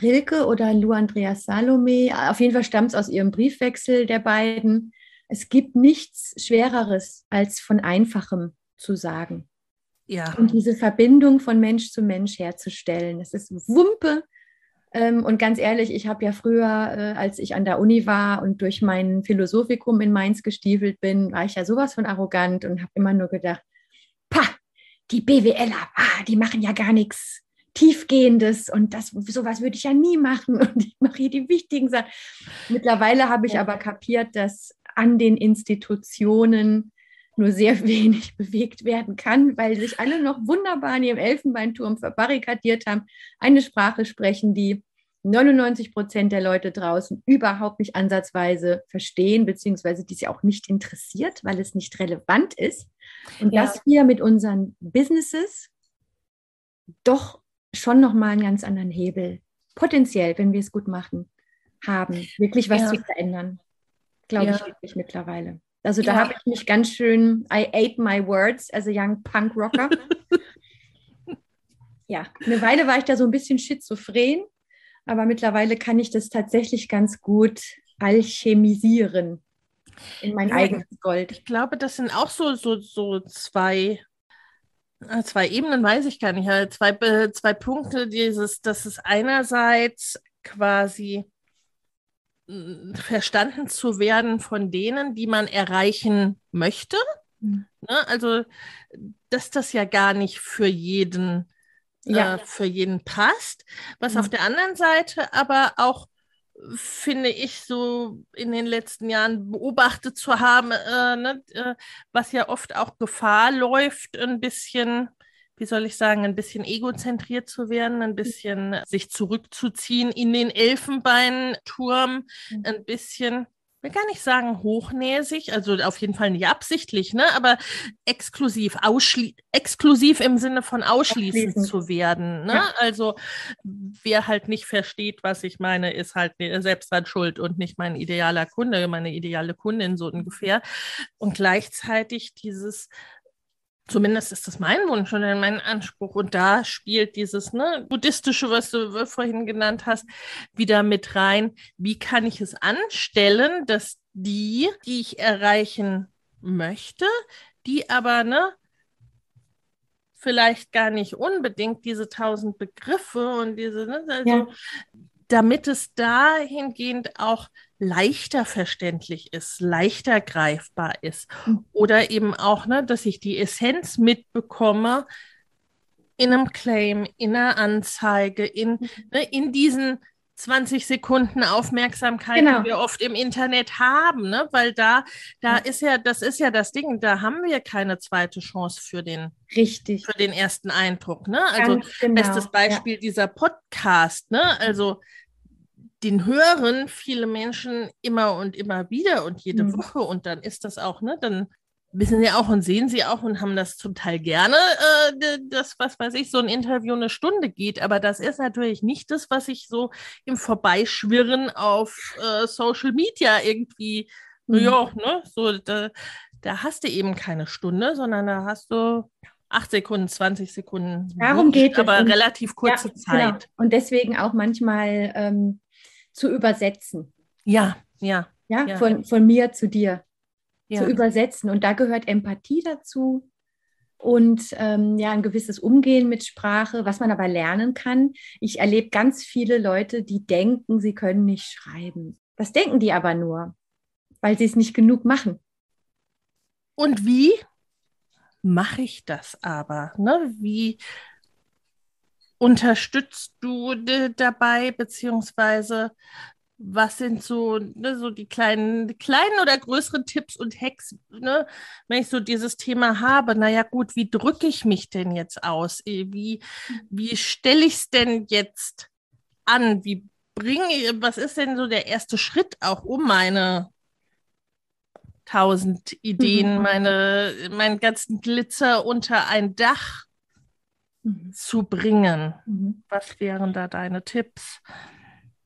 Rilke oder Lou Andreas Salome. Auf jeden Fall stammt es aus ihrem Briefwechsel der beiden. Es gibt nichts Schwereres, als von Einfachem zu sagen. Ja. Und diese Verbindung von Mensch zu Mensch herzustellen. Es ist Wumpe, ähm, und ganz ehrlich, ich habe ja früher, äh, als ich an der Uni war und durch mein Philosophikum in Mainz gestiefelt bin, war ich ja sowas von arrogant und habe immer nur gedacht, die BWLer, ah, die machen ja gar nichts Tiefgehendes und das, sowas würde ich ja nie machen und ich mache hier die wichtigen Sachen. Mittlerweile habe ich ja. aber kapiert, dass an den Institutionen nur sehr wenig bewegt werden kann, weil sich alle noch wunderbar in ihrem Elfenbeinturm verbarrikadiert haben, eine Sprache sprechen, die 99 Prozent der Leute draußen überhaupt nicht ansatzweise verstehen, beziehungsweise die sie auch nicht interessiert, weil es nicht relevant ist. Und ja. dass wir mit unseren Businesses doch schon nochmal einen ganz anderen Hebel, potenziell, wenn wir es gut machen, haben, wirklich was ja. zu verändern. Glaube ja. ich wirklich mittlerweile. Also da habe ich mich ganz schön, I ate my words as a young punk rocker. ja, eine Weile war ich da so ein bisschen schizophren, aber mittlerweile kann ich das tatsächlich ganz gut alchemisieren in mein ja, eigenes Gold. Ich glaube, das sind auch so, so, so zwei, äh, zwei Ebenen, weiß ich gar nicht, zwei, äh, zwei Punkte. Dieses, das ist einerseits quasi verstanden zu werden von denen, die man erreichen möchte. Mhm. Ne? Also, dass das ja gar nicht für jeden, ja. äh, für jeden passt. Was mhm. auf der anderen Seite aber auch finde ich so in den letzten Jahren beobachtet zu haben, äh, ne, äh, was ja oft auch Gefahr läuft, ein bisschen wie soll ich sagen, ein bisschen egozentriert zu werden, ein bisschen sich zurückzuziehen in den Elfenbeinturm, mhm. ein bisschen will gar nicht sagen hochnäsig, also auf jeden Fall nicht absichtlich, ne, aber exklusiv, exklusiv im Sinne von ausschließend zu werden. Ne? Ja. Also wer halt nicht versteht, was ich meine, ist halt selbst dran schuld und nicht mein idealer Kunde, meine ideale Kundin so ungefähr. Und gleichzeitig dieses Zumindest ist das mein Wunsch und mein Anspruch. Und da spielt dieses ne, buddhistische, was du vorhin genannt hast, wieder mit rein. Wie kann ich es anstellen, dass die, die ich erreichen möchte, die aber ne, vielleicht gar nicht unbedingt diese tausend Begriffe und diese, ne, also, ja. Damit es dahingehend auch leichter verständlich ist, leichter greifbar ist. Mhm. Oder eben auch, ne, dass ich die Essenz mitbekomme in einem Claim, in einer Anzeige, in, mhm. ne, in diesen 20 Sekunden Aufmerksamkeit, Genau. die wir oft im Internet haben, ne? Weil da, da Ja. ist ja, das ist ja das Ding, da haben wir keine zweite Chance für den, Richtig. für den ersten Eindruck, ne? Also genau. bestes Beispiel dieser Podcast, ne? Also den hören viele Menschen immer und immer wieder und jede Mhm. Woche und dann ist das auch, ne? Dann wissen sie auch und sehen sie auch und haben das zum Teil gerne, äh, das, was weiß ich, so ein Interview eine Stunde geht. Aber das ist natürlich nicht das, was ich so im Vorbeischwirren auf äh, Social Media irgendwie, Mhm. ja, ne? So, da, da hast du eben keine Stunde, sondern da hast du acht Sekunden, 20 Sekunden. Darum geht es. Aber relativ kurze ja, Zeit. Genau. Und deswegen auch manchmal ähm, zu übersetzen. Ja, ja, Ja, Ja. Von, von mir zu dir. ja. zu übersetzen. Und da gehört Empathie dazu und ähm, ja, ein gewisses Umgehen mit Sprache, was man aber lernen kann. Ich erlebe ganz viele Leute, die denken, sie können nicht schreiben. Das denken die aber nur, weil sie es nicht genug machen. Und wie mache ich das aber? Ne? Wie unterstützt du dabei, beziehungsweise was sind so, ne, so die kleinen, kleinen oder größeren Tipps und Hacks, ne, wenn ich so dieses Thema habe? Naja, gut, wie drücke ich mich denn jetzt aus? Eh, Wie, wie stelle ich es denn jetzt an? Wie bringe ich, was ist denn so der erste Schritt auch, um meine tausend Ideen, Mhm. meine, meinen ganzen Glitzer unter ein Dach zu bringen? Mhm. Was wären da deine Tipps?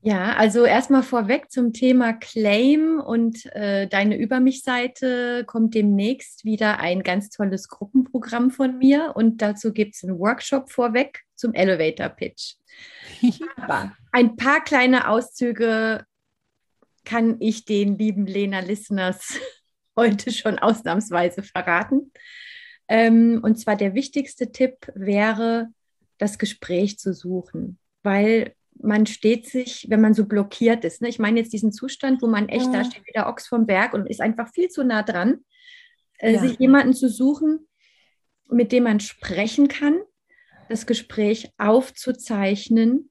Ja, also erstmal vorweg zum Thema Claim und äh, deine Über mich-Seite kommt demnächst wieder ein ganz tolles Gruppenprogramm von mir und dazu gibt es einen Workshop vorweg zum Elevator Pitch. Aber ein paar kleine Auszüge kann ich den lieben Lena Listeners heute schon ausnahmsweise verraten. Ähm, und zwar der wichtigste Tipp wäre, das Gespräch zu suchen, weil man steht sich, wenn man so blockiert ist. Ne? Ich meine jetzt diesen Zustand, wo man echt, Mhm. da steht wieder Ochs vom Berg und ist einfach viel zu nah dran, äh, Ja. sich jemanden zu suchen, mit dem man sprechen kann, das Gespräch aufzuzeichnen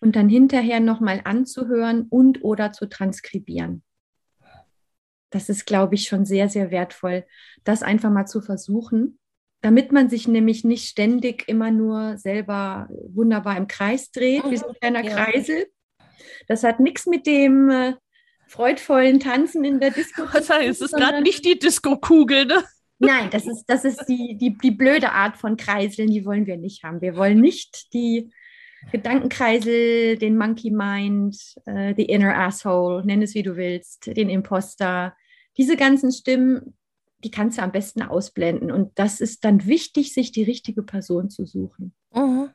und dann hinterher nochmal anzuhören und oder zu transkribieren. Das ist, glaube ich, schon sehr, sehr wertvoll, das einfach mal zu versuchen, damit man sich nämlich nicht ständig immer nur selber wunderbar im Kreis dreht, wie so ein kleiner Ja. Kreisel. Das hat nichts mit dem äh, freudvollen Tanzen in der Disco Was heißt, es ist gerade nicht die Disco-Kugel, ne? Nein, das ist, das ist die, die, die blöde Art von Kreiseln, die wollen wir nicht haben. Wir wollen nicht die Gedankenkreisel, den Monkey Mind, äh, the Inner Asshole, nenn es wie du willst, den Imposter. Diese ganzen Stimmen, die kannst du am besten ausblenden. Und das ist dann wichtig, sich die richtige Person zu suchen. Mhm.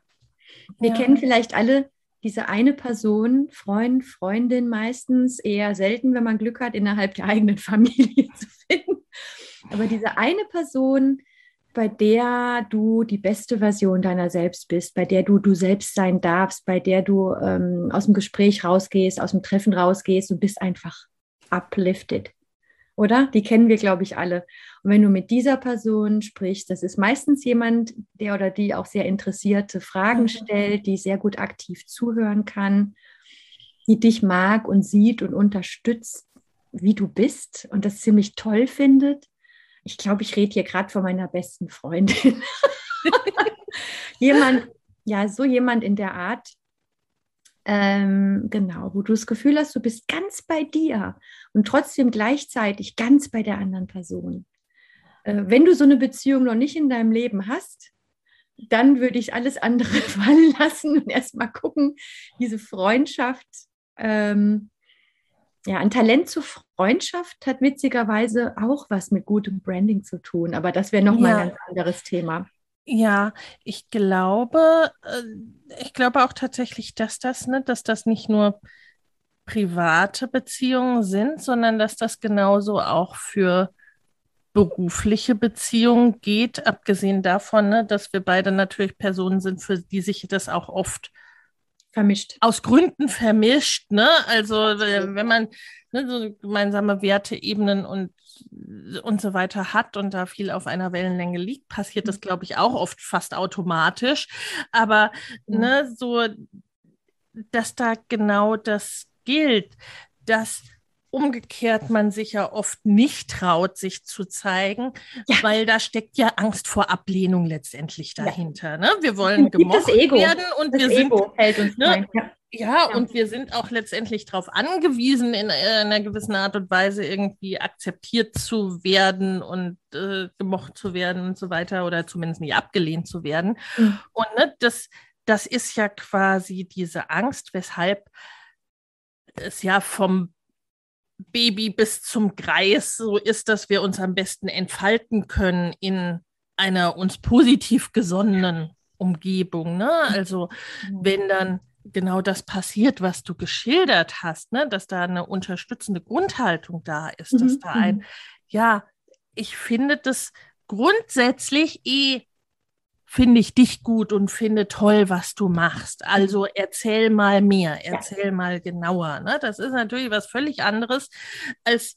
Wir Ja. kennen vielleicht alle diese eine Person, Freund, Freundin meistens, eher selten, wenn man Glück hat, innerhalb der eigenen Familie zu finden. Aber diese eine Person, bei der du die beste Version deiner selbst bist, bei der du du selbst sein darfst, bei der du ähm, aus dem Gespräch rausgehst, aus dem Treffen rausgehst und bist einfach uplifted. Oder? Die kennen wir, glaube ich, alle. Und wenn du mit dieser Person sprichst, das ist meistens jemand, der oder die auch sehr interessierte Fragen Mhm. stellt, die sehr gut aktiv zuhören kann, die dich mag und sieht und unterstützt, wie du bist und das ziemlich toll findet. Ich glaube, ich rede hier gerade von meiner besten Freundin. jemand, ja, so jemand in der Art, ähm, genau, wo du das Gefühl hast, du bist ganz bei dir und trotzdem gleichzeitig ganz bei der anderen Person. Äh, wenn du so eine Beziehung noch nicht in deinem Leben hast, dann würde ich alles andere fallen lassen und erstmal gucken, diese Freundschaft, ähm, ja, ein Talent zur Freundschaft hat witzigerweise auch was mit gutem Branding zu tun, aber das wäre nochmal Ja. ein ganz anderes Thema. Ja, ich glaube, äh, ich glaube auch tatsächlich, dass das, ne, dass das nicht nur private Beziehungen sind, sondern dass das genauso auch für berufliche Beziehungen geht, abgesehen davon, ne, dass wir beide natürlich Personen sind, für die sich das auch oft Vermischt. aus Gründen vermischt, ne? Also äh, wenn man ne, so gemeinsame Werteebenen und und so weiter hat und da viel auf einer Wellenlänge liegt, passiert das, glaube ich, auch oft fast automatisch. Aber Ja. ne, so dass da genau das gilt, dass umgekehrt man sich ja oft nicht traut, sich zu zeigen, ja. weil da steckt ja Angst vor Ablehnung letztendlich dahinter. Ja. Ne? Wir wollen gemocht werden und das wir Ego sind, ne? ja. Ja, und wir sind auch letztendlich darauf angewiesen, in einer gewissen Art und Weise irgendwie akzeptiert zu werden und äh, gemocht zu werden und so weiter oder zumindest nicht abgelehnt zu werden. Mhm. Und ne, das, das ist ja quasi diese Angst, weshalb es ja vom Baby bis zum Greis so ist, dass wir uns am besten entfalten können in einer uns positiv gesonnenen Umgebung. Ne? Also wenn dann genau das passiert, was du geschildert hast, ne? dass da eine unterstützende Grundhaltung da ist, mhm. dass da ein, mhm. ja, ich finde das grundsätzlich eh finde ich dich gut und finde toll, was du machst. Also erzähl mal mehr, erzähl ja. mal genauer. Ne? Das ist natürlich was völlig anderes, als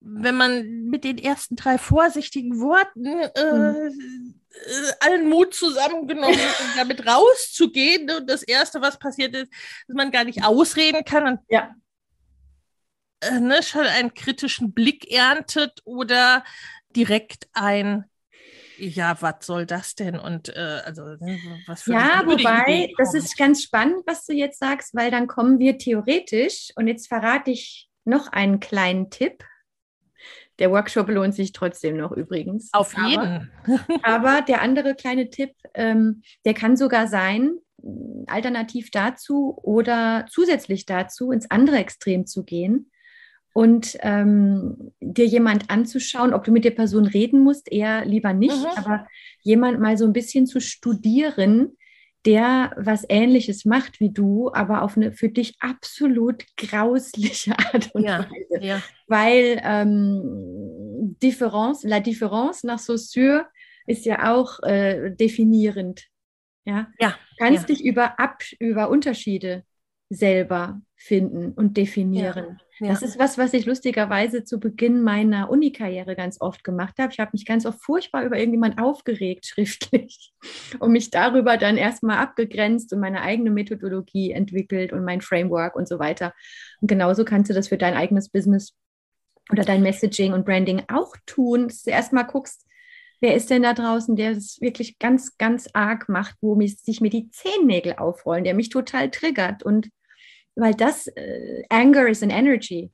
wenn man mit den ersten drei vorsichtigen Worten äh, mhm. äh, allen Mut zusammengenommen hat, um damit rauszugehen. Und das Erste, was passiert ist, dass man gar nicht ausreden kann und ja. äh, ne, schon einen kritischen Blick erntet oder direkt ein ja, was soll das denn? Und äh, also, ne, was für Ja, wobei, das ist ganz spannend, was du jetzt sagst, weil dann kommen wir theoretisch, und jetzt verrate ich noch einen kleinen Tipp. Der Workshop lohnt sich trotzdem noch übrigens. Auf jeden. Aber, aber der andere kleine Tipp, ähm, der kann sogar sein, alternativ dazu oder zusätzlich dazu ins andere Extrem zu gehen und ähm, dir jemand anzuschauen, ob du mit der Person reden musst, eher lieber nicht, mhm. aber jemand mal so ein bisschen zu studieren, der was Ähnliches macht wie du, aber auf eine für dich absolut grausliche Art und ja, Weise. Ja. Weil ähm, Difference, la Difference nach Saussure ist ja auch äh, definierend. Ja, ja kannst ja. dich über, Ab über Unterschiede selber finden und definieren. Ja, ja. Das ist was, was ich lustigerweise zu Beginn meiner Unikarriere ganz oft gemacht habe. Ich habe mich ganz oft furchtbar über irgendjemand aufgeregt, schriftlich, und mich darüber dann erstmal abgegrenzt und meine eigene Methodologie entwickelt und mein Framework und so weiter. Und genauso kannst du das für dein eigenes Business oder dein Messaging und Branding auch tun, dass du erstmal guckst, wer ist denn da draußen, der es wirklich ganz, ganz arg macht, wo mich, sich mir die Zehennägel aufrollen, der mich total triggert und weil das, äh, Anger is an Energy.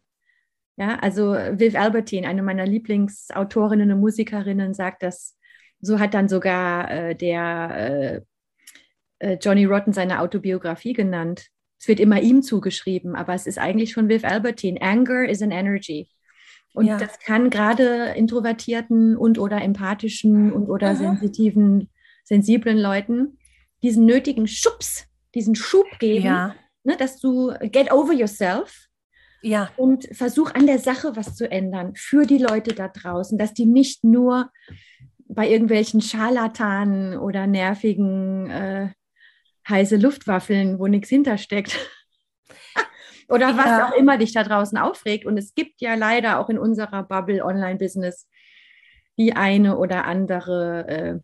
Ja, also Viv Albertine, eine meiner Lieblingsautorinnen und Musikerinnen, sagt das, so hat dann sogar äh, der äh, äh, Johnny Rotten seine Autobiografie genannt. Es wird immer ihm zugeschrieben, aber es ist eigentlich schon Viv Albertine. Anger is an Energy. Und ja. das kann gerade introvertierten und oder empathischen und oder mhm. sensitiven, sensiblen Leuten diesen nötigen Schubs, diesen Schub geben, ja ne, dass du get over yourself ja. und versuch an der Sache was zu ändern für die Leute da draußen, dass die nicht nur bei irgendwelchen Scharlatanen oder nervigen äh, heiße Luftwaffeln, wo nichts hintersteckt. oder was ja. auch immer dich da draußen aufregt. Und es gibt ja leider auch in unserer Bubble Online-Business die eine oder andere äh,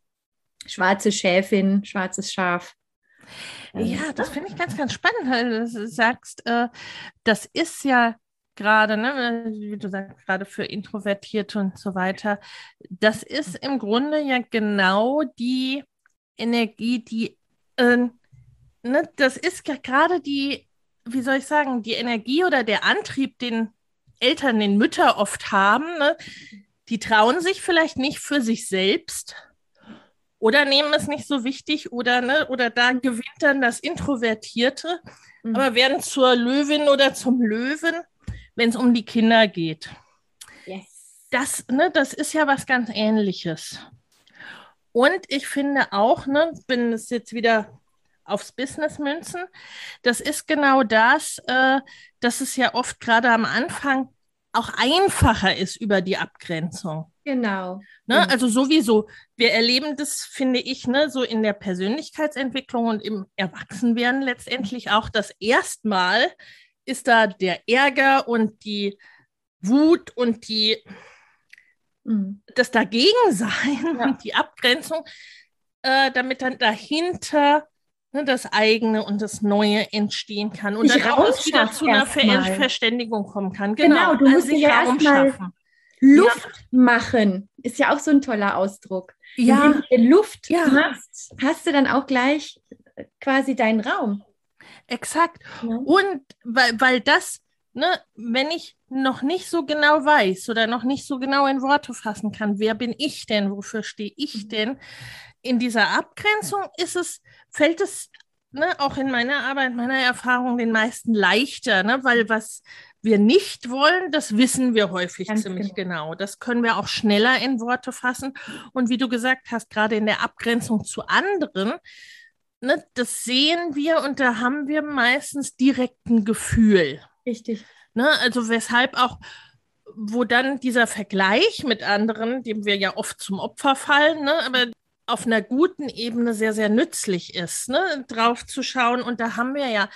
schwarze Schäfin, schwarzes Schaf, ja, das finde ich ganz, ganz spannend, weil du sagst, äh, das ist ja gerade, ne, wie du sagst, gerade für Introvertierte und so weiter, das ist im Grunde ja genau die Energie, die, äh, ne, das ist ja gerade die, wie soll ich sagen, die Energie oder der Antrieb, den Eltern, den Mütter oft haben, ne, die trauen sich vielleicht nicht für sich selbst oder nehmen es nicht so wichtig oder, ne, oder da gewinnt dann das Introvertierte, mhm. aber werden zur Löwin oder zum Löwen, wenn es um die Kinder geht. Yes. Das, ne, das ist ja was ganz Ähnliches. Und ich finde auch, ne, bin es jetzt wieder aufs Business münzen, das ist genau das, äh, dass es ja oft gerade am Anfang auch einfacher ist über die Abgrenzung. Genau. Ne? Mhm. Also sowieso, wir erleben das, finde ich, ne, so in der Persönlichkeitsentwicklung und im Erwachsenwerden letztendlich auch das erstmal ist da der Ärger und die Wut und die mhm. das Dagegensein ja. und die Abgrenzung, äh, damit dann dahinter ne, das eigene und das Neue entstehen kann und es wieder zu einer. Ver Verständigung kommen kann. Genau, Genau, du musst sich dir ja Raum erst mal- schaffen. Luft machen ist ja auch so ein toller Ausdruck. Ja, Indem du Luft Ja. machst, hast du dann auch gleich quasi deinen Raum. exakt. Ne? Und weil, weil das, ne, wenn ich noch nicht so genau weiß oder noch nicht so genau in Worte fassen kann, wer bin ich denn, wofür stehe ich Mhm. denn, in dieser Abgrenzung ist es, fällt es ne, auch in meiner Arbeit, meiner Erfahrung den meisten leichter, ne, weil was wir nicht wollen, das wissen wir häufig Ganz ziemlich genau. Das können wir auch schneller in Worte fassen. Und wie du gesagt hast, gerade in der Abgrenzung zu anderen, ne, das sehen wir und da haben wir meistens direkt ein Gefühl. Richtig. Ne? Also weshalb auch, wo dann dieser Vergleich mit anderen, dem wir ja oft zum Opfer fallen, ne? aber auf einer guten Ebene sehr, sehr nützlich ist, ne? drauf zu schauen. Und da haben wir ja,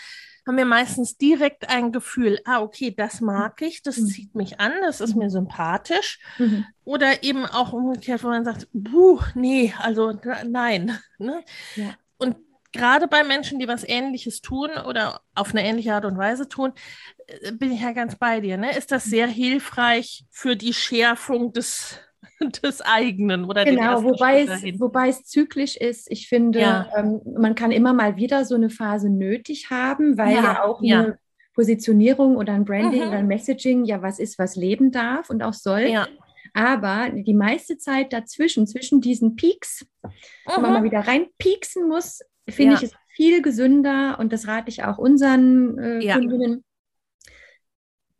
haben wir meistens direkt ein Gefühl, ah, okay, das mag ich, das Mhm. zieht mich an, das ist mir sympathisch. Mhm. Oder eben auch umgekehrt, wo man sagt, buh, nee, also nein. Ne? Ja. Und gerade bei Menschen, die was Ähnliches tun oder auf eine ähnliche Art und Weise tun, äh, bin ich ja ganz bei dir. Ne? Ist das sehr hilfreich für die Schärfung des, des eigenen oder Genau, wobei es, wobei es zyklisch ist. Ich finde, Ja. ähm, man kann immer mal wieder so eine Phase nötig haben, weil Ja, ja, auch ja. eine Positionierung oder ein Branding Mhm. oder ein Messaging ja was ist, was leben darf und auch soll. Aber die meiste Zeit dazwischen, zwischen diesen Peaks, wo man Mhm. mal wieder reinpieksen muss, finde ich es viel gesünder und das rate ich auch unseren äh. Kundinnen,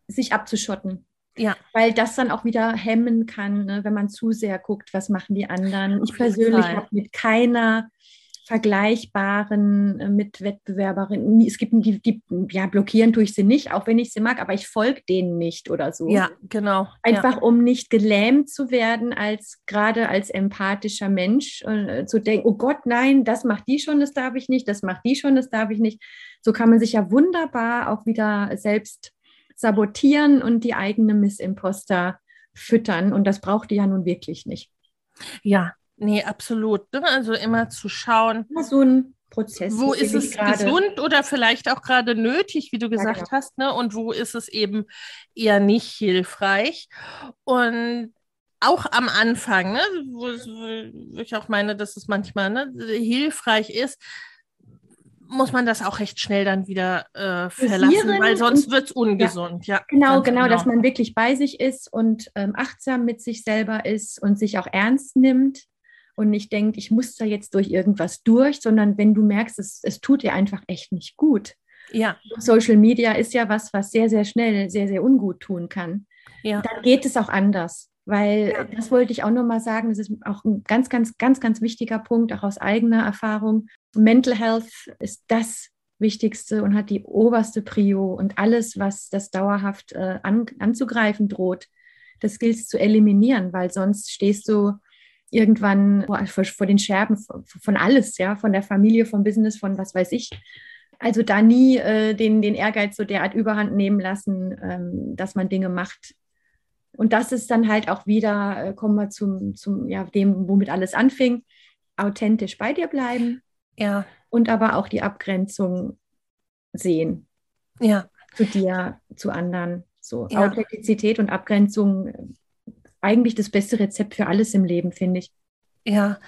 sich abzuschotten. Ja. Weil das dann auch wieder hemmen kann, ne, wenn man zu sehr guckt, was machen die anderen. Ich persönlich habe mit keiner vergleichbaren äh, Mitwettbewerberin, es gibt die, die, ja, blockieren tue ich sie nicht, auch wenn ich sie mag, aber ich folge denen nicht oder so. Ja, genau. Einfach um nicht gelähmt zu werden, als gerade als empathischer Mensch, äh, zu denken, oh Gott, nein, das macht die schon, das darf ich nicht, das macht die schon, das darf ich nicht. So kann man sich ja wunderbar auch wieder selbst sabotieren und die eigene Missimposter füttern. Und das braucht die ja nun wirklich nicht. Ja, ja nee, absolut. Ne? Also immer zu schauen, Immer so ein Prozess. wo ist es gesund oder vielleicht auch gerade nötig, wie du gesagt genau. hast, ne? Und wo ist es eben eher nicht hilfreich? Und auch am Anfang, ne, wo ich auch meine, dass es manchmal ne, hilfreich ist, muss man das auch recht schnell dann wieder äh, verlassen, Dosieren weil sonst wird es ungesund. Ja, Genau, ganz genau, dass man wirklich bei sich ist und ähm, achtsam mit sich selber ist und sich auch ernst nimmt und nicht denkt, ich muss da jetzt durch irgendwas durch, sondern wenn du merkst, es, es tut dir einfach echt nicht gut. Ja, Social Media ist ja was, was sehr, sehr schnell, sehr, sehr ungut tun kann. ja, Dann geht es auch anders. Weil Ja. das wollte ich auch nochmal sagen, das ist auch ein ganz, ganz, ganz, ganz wichtiger Punkt, auch aus eigener Erfahrung. Mental Health ist das Wichtigste und hat die oberste Prio und alles, was das dauerhaft äh, an, anzugreifen droht, das gilt es zu eliminieren, weil sonst stehst du irgendwann vor, vor, vor den Scherben von, von alles, ja, von der Familie, vom Business, von was weiß ich. Also da nie äh, den, den Ehrgeiz so derart überhand nehmen lassen, ähm, dass man Dinge macht. Und das ist dann halt auch wieder, äh, kommen wir zum, zum, ja, dem, womit alles anfing, authentisch bei dir bleiben ja, und aber auch die Abgrenzung sehen ja. zu dir, zu anderen. So Ja. Authentizität und Abgrenzung, äh, eigentlich das beste Rezept für alles im Leben, finde ich. Ja,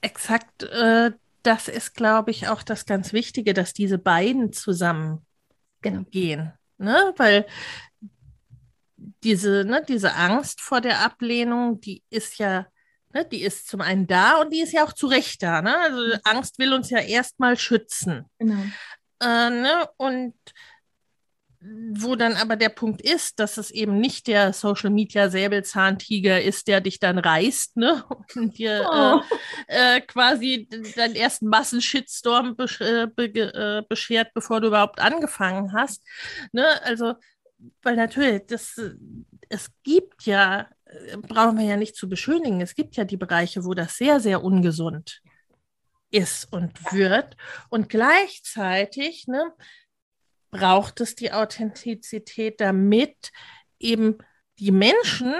exakt. Äh, das ist, glaube ich, auch das ganz Wichtige, dass diese beiden zusammen Genau. gehen. Ne? Weil diese, ne, diese Angst vor der Ablehnung, die ist ja, ne, die ist zum einen da und die ist ja auch zu Recht da. Ne? Also Angst will uns ja erstmal schützen. Genau. Äh, ne? Und wo dann aber der Punkt ist, dass es eben nicht der Social Media Säbelzahntiger ist, der dich dann reißt, ne? Und dir Oh. äh, äh, quasi deinen ersten Massenshitstorm besch äh, be äh, beschert, bevor du überhaupt angefangen hast. Ne? Also, weil natürlich, das, es gibt ja, äh, brauchen wir ja nicht zu beschönigen, es gibt ja die Bereiche, wo das sehr, sehr ungesund ist und wird. Und gleichzeitig, ne, braucht es die Authentizität, damit eben die Menschen,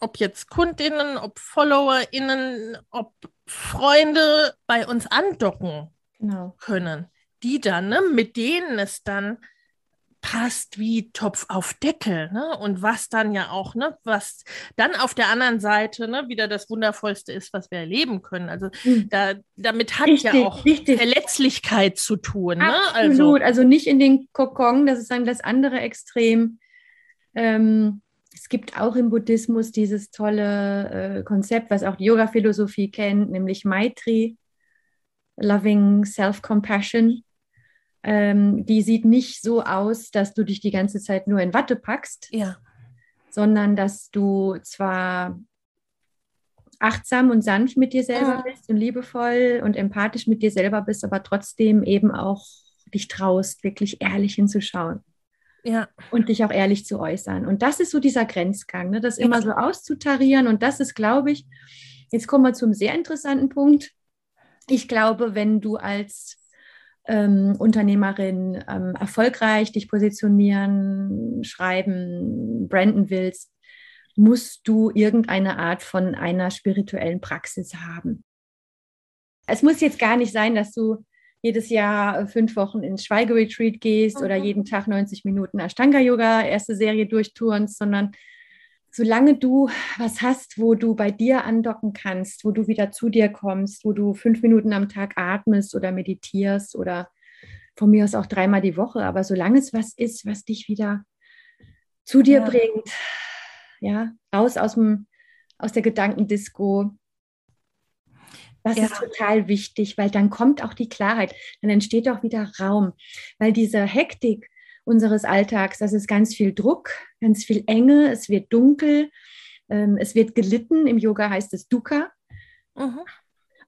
ob jetzt KundInnen, ob FollowerInnen, ob Freunde bei uns andocken. genau. können, die dann, ne, mit denen es dann passt wie Topf auf Deckel, ne? Und was dann ja auch, ne, was dann auf der anderen Seite, ne, wieder das Wundervollste ist, was wir erleben können. Also mhm. da, damit hat richtig, ja auch richtig. Verletzlichkeit zu tun. Ne? Absolut, also, also nicht in den Kokon, das ist dann das andere Extrem. Ähm, es gibt auch im Buddhismus dieses tolle äh, Konzept, was auch die Yoga-Philosophie kennt, nämlich Maitri, Loving Self-Compassion ähm, die sieht nicht so aus, dass du dich die ganze Zeit nur in Watte packst, ja. sondern dass du zwar achtsam und sanft mit dir selber ja. bist und liebevoll und empathisch mit dir selber bist, aber trotzdem eben auch dich traust, wirklich ehrlich hinzuschauen. Ja. Und dich auch ehrlich zu äußern. Und das ist so dieser Grenzgang, ne? das immer so auszutarieren. Und das ist, glaube ich, jetzt kommen wir zum sehr interessanten Punkt. Ich glaube, wenn du als ähm, Unternehmerin ähm, erfolgreich dich positionieren, schreiben, branden willst, musst du irgendeine Art von einer spirituellen Praxis haben. Es muss jetzt gar nicht sein, dass du jedes Jahr fünf Wochen ins Schweigeretreat gehst mhm. oder jeden Tag 90 Minuten Ashtanga-Yoga, erste Serie durchturnst, sondern solange du was hast, wo du bei dir andocken kannst, wo du wieder zu dir kommst, wo du fünf Minuten am Tag atmest oder meditierst oder von mir aus auch dreimal die Woche, aber solange es was ist, was dich wieder zu dir ja. bringt, ja, raus aus dem, aus der Gedankendisco, das ja. ist total wichtig, weil dann kommt auch die Klarheit, dann entsteht auch wieder Raum, weil diese Hektik unseres Alltags. Das ist ganz viel Druck, ganz viel Enge, es wird dunkel, ähm, es wird gelitten. Im Yoga heißt es Dukkha. Mhm.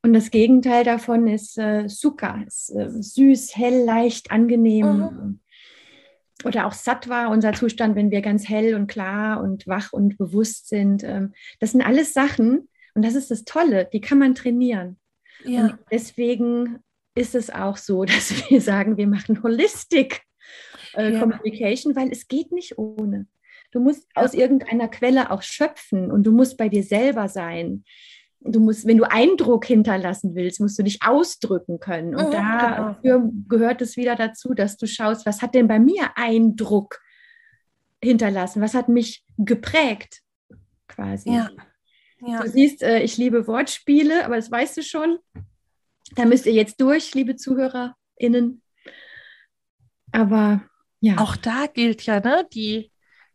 Und das Gegenteil davon ist äh, Sukha, ist, äh, süß, hell, leicht, angenehm. Mhm. Oder auch Sattva, unser Zustand, wenn wir ganz hell und klar und wach und bewusst sind. Ähm, das sind alles Sachen, und das ist das Tolle, die kann man trainieren. Ja. Und deswegen ist es auch so, dass wir sagen, wir machen Holistik äh, ja. Communication, weil es geht nicht ohne. Du musst ja. aus irgendeiner Quelle auch schöpfen und du musst bei dir selber sein. Du musst, wenn du Eindruck hinterlassen willst, musst du dich ausdrücken können. Und mhm, dafür genau. gehört es wieder dazu, dass du schaust, was hat denn bei mir Eindruck hinterlassen? Was hat mich geprägt? Quasi. Ja. Ja. Du siehst, äh, ich liebe Wortspiele, aber das weißt du schon. Da müsst ihr jetzt durch, liebe ZuhörerInnen. Aber ja. Auch da gilt ja, ne, die,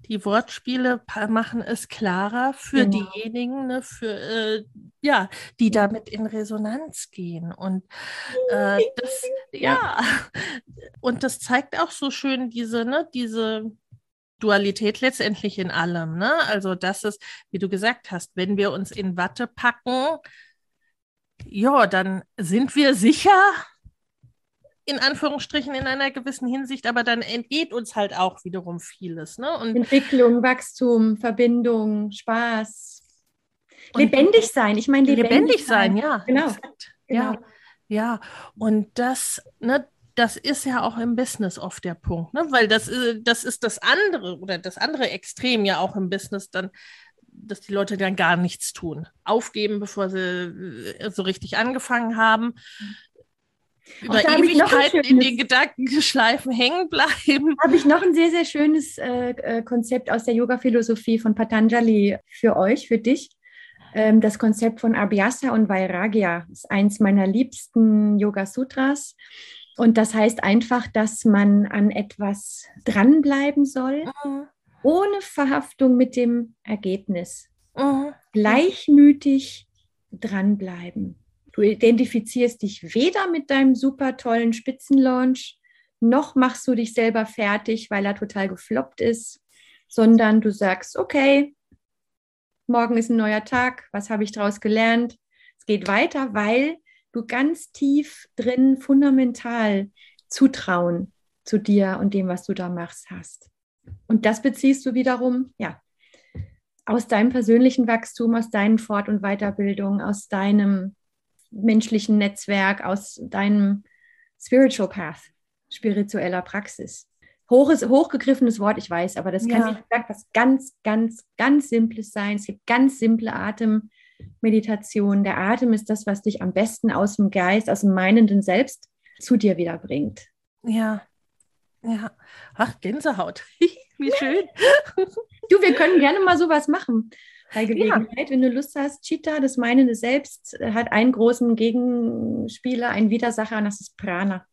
die Wortspiele machen es klarer für genau. diejenigen, ne, für, äh, ja, die damit in Resonanz gehen. Und äh, das, ja, und das zeigt auch so schön diese, ne, diese Dualität letztendlich in allem. Ne? Also, das ist, wie du gesagt hast, wenn wir uns in Watte packen, ja, dann sind wir sicher, in Anführungsstrichen in einer gewissen Hinsicht, aber dann entgeht uns halt auch wiederum vieles. Ne? Und Entwicklung, Wachstum, Verbindung, Spaß. Lebendig sein, ich meine lebendig, lebendig sein, sein, ja. Genau. genau. Ja, ja. Und das, ne, das ist ja auch im Business oft der Punkt, ne? weil das, äh, das ist das andere oder das andere Extrem ja auch im Business dann, dass die Leute dann gar nichts tun. Aufgeben, bevor sie äh, so richtig angefangen haben. Über Ewigkeiten in den Gedankenschleifen hängen bleiben. Habe ich noch ein sehr, sehr schönes äh, äh, Konzept aus der Yoga-Philosophie von Patanjali für euch, für dich. Ähm, das Konzept von Abhyasa und Vairagya ist eins meiner liebsten Yoga-Sutras. Und das heißt einfach, dass man an etwas dranbleiben soll, mhm. ohne Verhaftung mit dem Ergebnis. Mhm. Gleichmütig dranbleiben. Du identifizierst dich weder mit deinem super tollen Spitzenlaunch, noch machst du dich selber fertig, weil er total gefloppt ist, sondern du sagst, okay, morgen ist ein neuer Tag, was habe ich daraus gelernt? Es geht weiter, weil du ganz tief drin fundamental Zutrauen zu dir und dem, was du da machst, hast. Und das beziehst du wiederum, ja, aus deinem persönlichen Wachstum, aus deinen Fort- und Weiterbildungen, aus deinem menschlichen Netzwerk, aus deinem Spiritual Path, spiritueller Praxis. Hoches, hochgegriffenes Wort, ich weiß, aber das kann, ja. wie gesagt, was ganz, ganz, ganz Simples sein. Es gibt ganz simple Atemmeditationen. Der Atem ist das, was dich am besten aus dem Geist, aus dem meinenden Selbst zu dir wieder bringt. Ja, ja. Ach, Gänsehaut. Wie schön. Du, wir können gerne mal sowas machen. Bei Gelegenheit, ja. wenn du Lust hast. Cheetah, das meinende Selbst, hat einen großen Gegenspieler, einen Widersacher, und das ist Prana.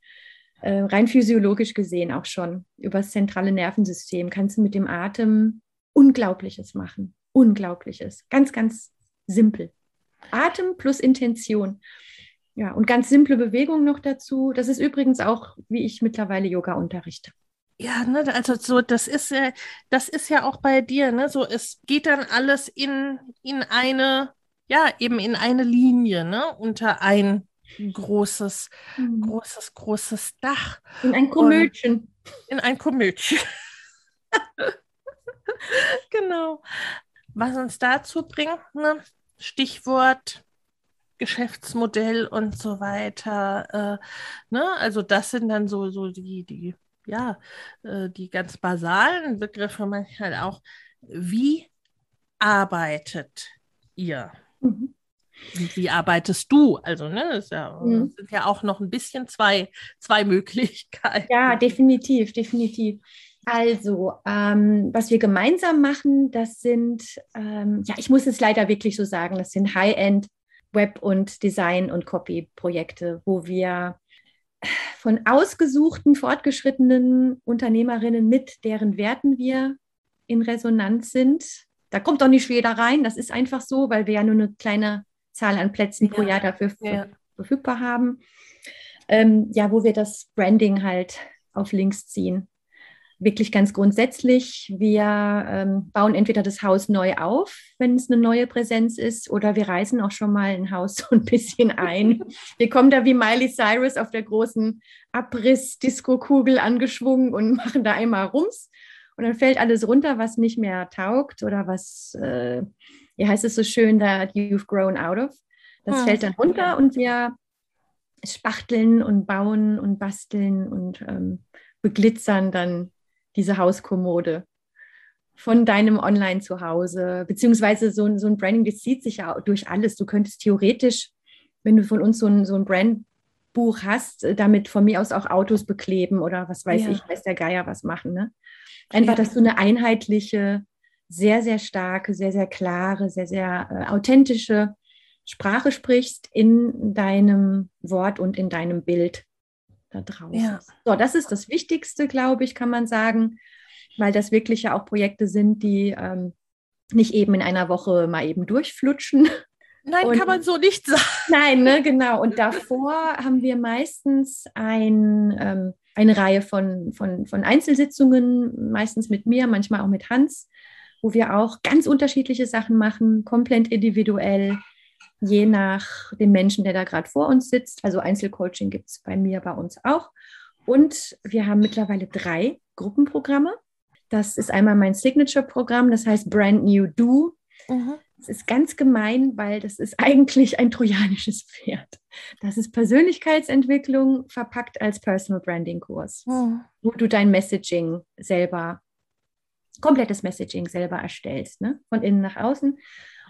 Äh, rein physiologisch gesehen auch schon. Über das zentrale Nervensystem kannst du mit dem Atem Unglaubliches machen. Unglaubliches. Ganz, ganz simpel. Atem plus Intention. Ja, und ganz simple Bewegungen noch dazu. Das ist übrigens auch, wie ich mittlerweile Yoga unterrichte. Ja, ne, also so, das ist ja, das ist ja auch bei dir, ne? So, es geht dann alles in, in eine, ja, eben in eine Linie, ne? Unter ein großes, mhm. großes, großes Dach. In ein Komödchen. in ein Komödchen. genau. Was uns dazu bringt, ne? Stichwort Geschäftsmodell und so weiter. Äh, ne? Also das sind dann so, so die, die, ja, äh, die ganz basalen Begriffe manchmal auch. Wie arbeitet ihr? Mhm. Wie arbeitest du? Also, ne, das, ja, mhm. sind ja auch noch ein bisschen zwei, zwei Möglichkeiten. Ja, definitiv, definitiv. Also, ähm, was wir gemeinsam machen, das sind, ähm, ja, ich muss es leider wirklich so sagen, das sind High-End Web- und Design- und Copy-Projekte, wo wir von ausgesuchten, fortgeschrittenen Unternehmerinnen mit deren Werten wir in Resonanz sind. Da kommt doch nicht jeder rein, das ist einfach so, weil wir ja nur eine kleine Zahl an Plätzen ja. pro Jahr dafür ja. verfügbar haben. Ähm, ja, wo wir das Branding halt auf Links ziehen wirklich ganz grundsätzlich. Wir ähm, bauen entweder das Haus neu auf, wenn es eine neue Präsenz ist, oder wir reißen auch schon mal ein Haus so ein bisschen ein. Wir kommen da wie Miley Cyrus auf der großen Abriss-Disco-Kugel angeschwungen und machen da einmal Rums. Und dann fällt alles runter, was nicht mehr taugt oder was, äh, wie heißt es so schön, that you've grown out of. Das hm. fällt dann runter und wir spachteln und bauen und basteln und ähm, beglitzern dann diese Hauskommode von deinem Online-Zuhause, beziehungsweise so, so ein Branding, das zieht sich ja durch alles. Du könntest theoretisch, wenn du von uns so ein, so ein Brandbuch hast, äh, damit von mir aus auch Autos bekleben oder was weiß ja. ich, weiß der Geier was machen. Ne? Einfach, dass du eine einheitliche, sehr, sehr starke, sehr, sehr klare, sehr, sehr äh, authentische Sprache sprichst in deinem Wort und in deinem Bild da draußen. Ja. So, das ist das Wichtigste, glaube ich, kann man sagen, weil das wirklich ja auch Projekte sind, die ähm, nicht eben in einer Woche mal eben durchflutschen. Nein, und, kann man so nicht sagen. Nein, ne, genau. Und davor haben wir meistens ein, ähm, eine Reihe von, von, von Einzelsitzungen, meistens mit mir, manchmal auch mit Hans, wo wir auch ganz unterschiedliche Sachen machen, komplett individuell je nach dem Menschen, der da gerade vor uns sitzt. Also Einzelcoaching gibt es bei mir, bei uns auch. Und wir haben mittlerweile drei Gruppenprogramme. Das ist einmal mein Signature-Programm, das heißt Brand New Do. Mhm. Das ist ganz gemein, weil das ist eigentlich ein trojanisches Pferd. Das ist Persönlichkeitsentwicklung verpackt als Personal Branding Kurs, mhm. wo du dein Messaging selber, komplettes Messaging selber erstellst, ne? von innen nach außen.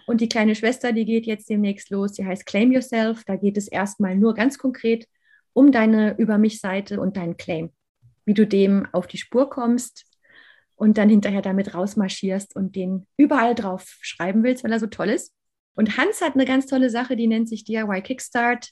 Und die kleine Schwester, die geht jetzt demnächst los, die heißt Claim Yourself. Da geht es erstmal nur ganz konkret um deine Über mich-Seite und deinen Claim, wie du dem auf die Spur kommst und dann hinterher damit rausmarschierst und den überall drauf schreiben willst, weil er so toll ist. Und Hans hat eine ganz tolle Sache, die nennt sich DIY Kickstart.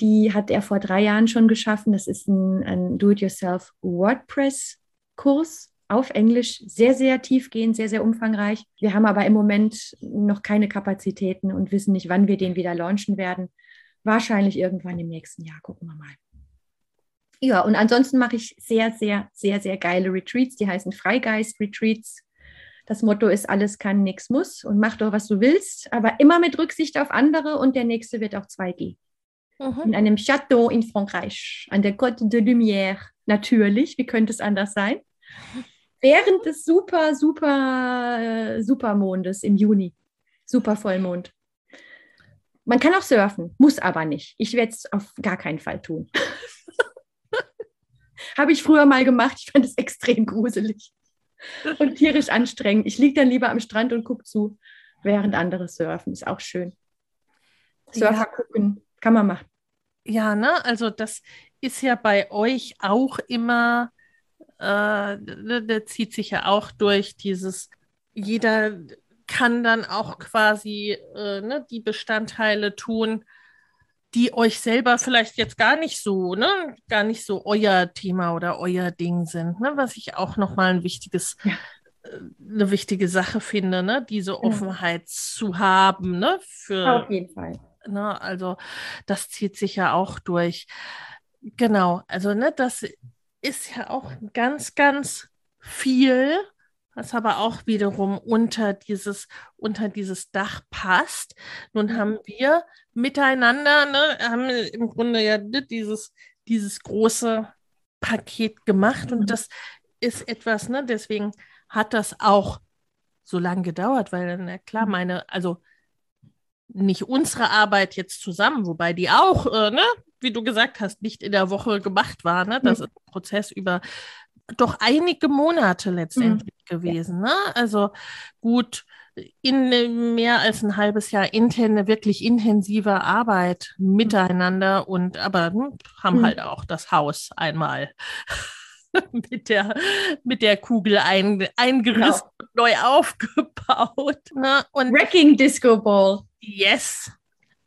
Die hat er vor drei Jahren schon geschaffen. Das ist ein, ein Do-it-yourself WordPress-Kurs auf Englisch sehr, sehr tiefgehend, sehr, sehr umfangreich. Wir haben aber im Moment noch keine Kapazitäten und wissen nicht, wann wir den wieder launchen werden. Wahrscheinlich irgendwann im nächsten Jahr. Gucken wir mal. Ja, und ansonsten mache ich sehr, sehr, sehr, sehr geile Retreats. Die heißen Freigeist-Retreats. Das Motto ist, alles kann, nichts muss und mach doch, was du willst, aber immer mit Rücksicht auf andere und der nächste wird auch 2G. Mhm. In einem Château in Frankreich, an der Côte de Lumière. Natürlich, wie könnte es anders sein? Während des super, super, äh, Supermondes im Juni. Super Vollmond. Man kann auch surfen, muss aber nicht. Ich werde es auf gar keinen Fall tun. Habe ich früher mal gemacht. Ich fand es extrem gruselig und tierisch anstrengend. Ich liege dann lieber am Strand und gucke zu, während andere surfen. Ist auch schön. Surfer ja. gucken, kann man machen. Ja, ne, also das ist ja bei euch auch immer, äh, da zieht sich ja auch durch dieses, jeder kann dann auch quasi äh, ne, die Bestandteile tun, die euch selber vielleicht jetzt gar nicht so, ne, gar nicht so euer Thema oder euer Ding sind, ne, was ich auch nochmal ein wichtiges, ja. äh, eine wichtige Sache finde, ne, diese Offenheit ja. zu haben, ne, für. Auf jeden Fall. Ne, also das zieht sich ja auch durch. Genau, also ne, das ist ja auch ganz, ganz viel was aber auch wiederum unter dieses, unter dieses Dach passt. Nun mhm. haben wir miteinander, ne, haben im Grunde ja dieses, dieses große Paket gemacht und mhm. das ist etwas, ne, deswegen hat das auch so lange gedauert, weil, na klar, mhm. meine, also nicht unsere Arbeit jetzt zusammen, wobei die auch, äh, ne, wie du gesagt hast, nicht in der Woche gemacht war. Ne? Das mhm. ist ein Prozess über doch einige Monate letztendlich mhm. gewesen. Ne? Also gut, in mehr als ein halbes Jahr interne, wirklich intensive Arbeit miteinander und aber hm, haben mhm. halt auch das Haus einmal mit der, mit der Kugel ein, eingerissen genau. neu aufgebaut. Ne? Und Wrecking Disco Ball. Yes,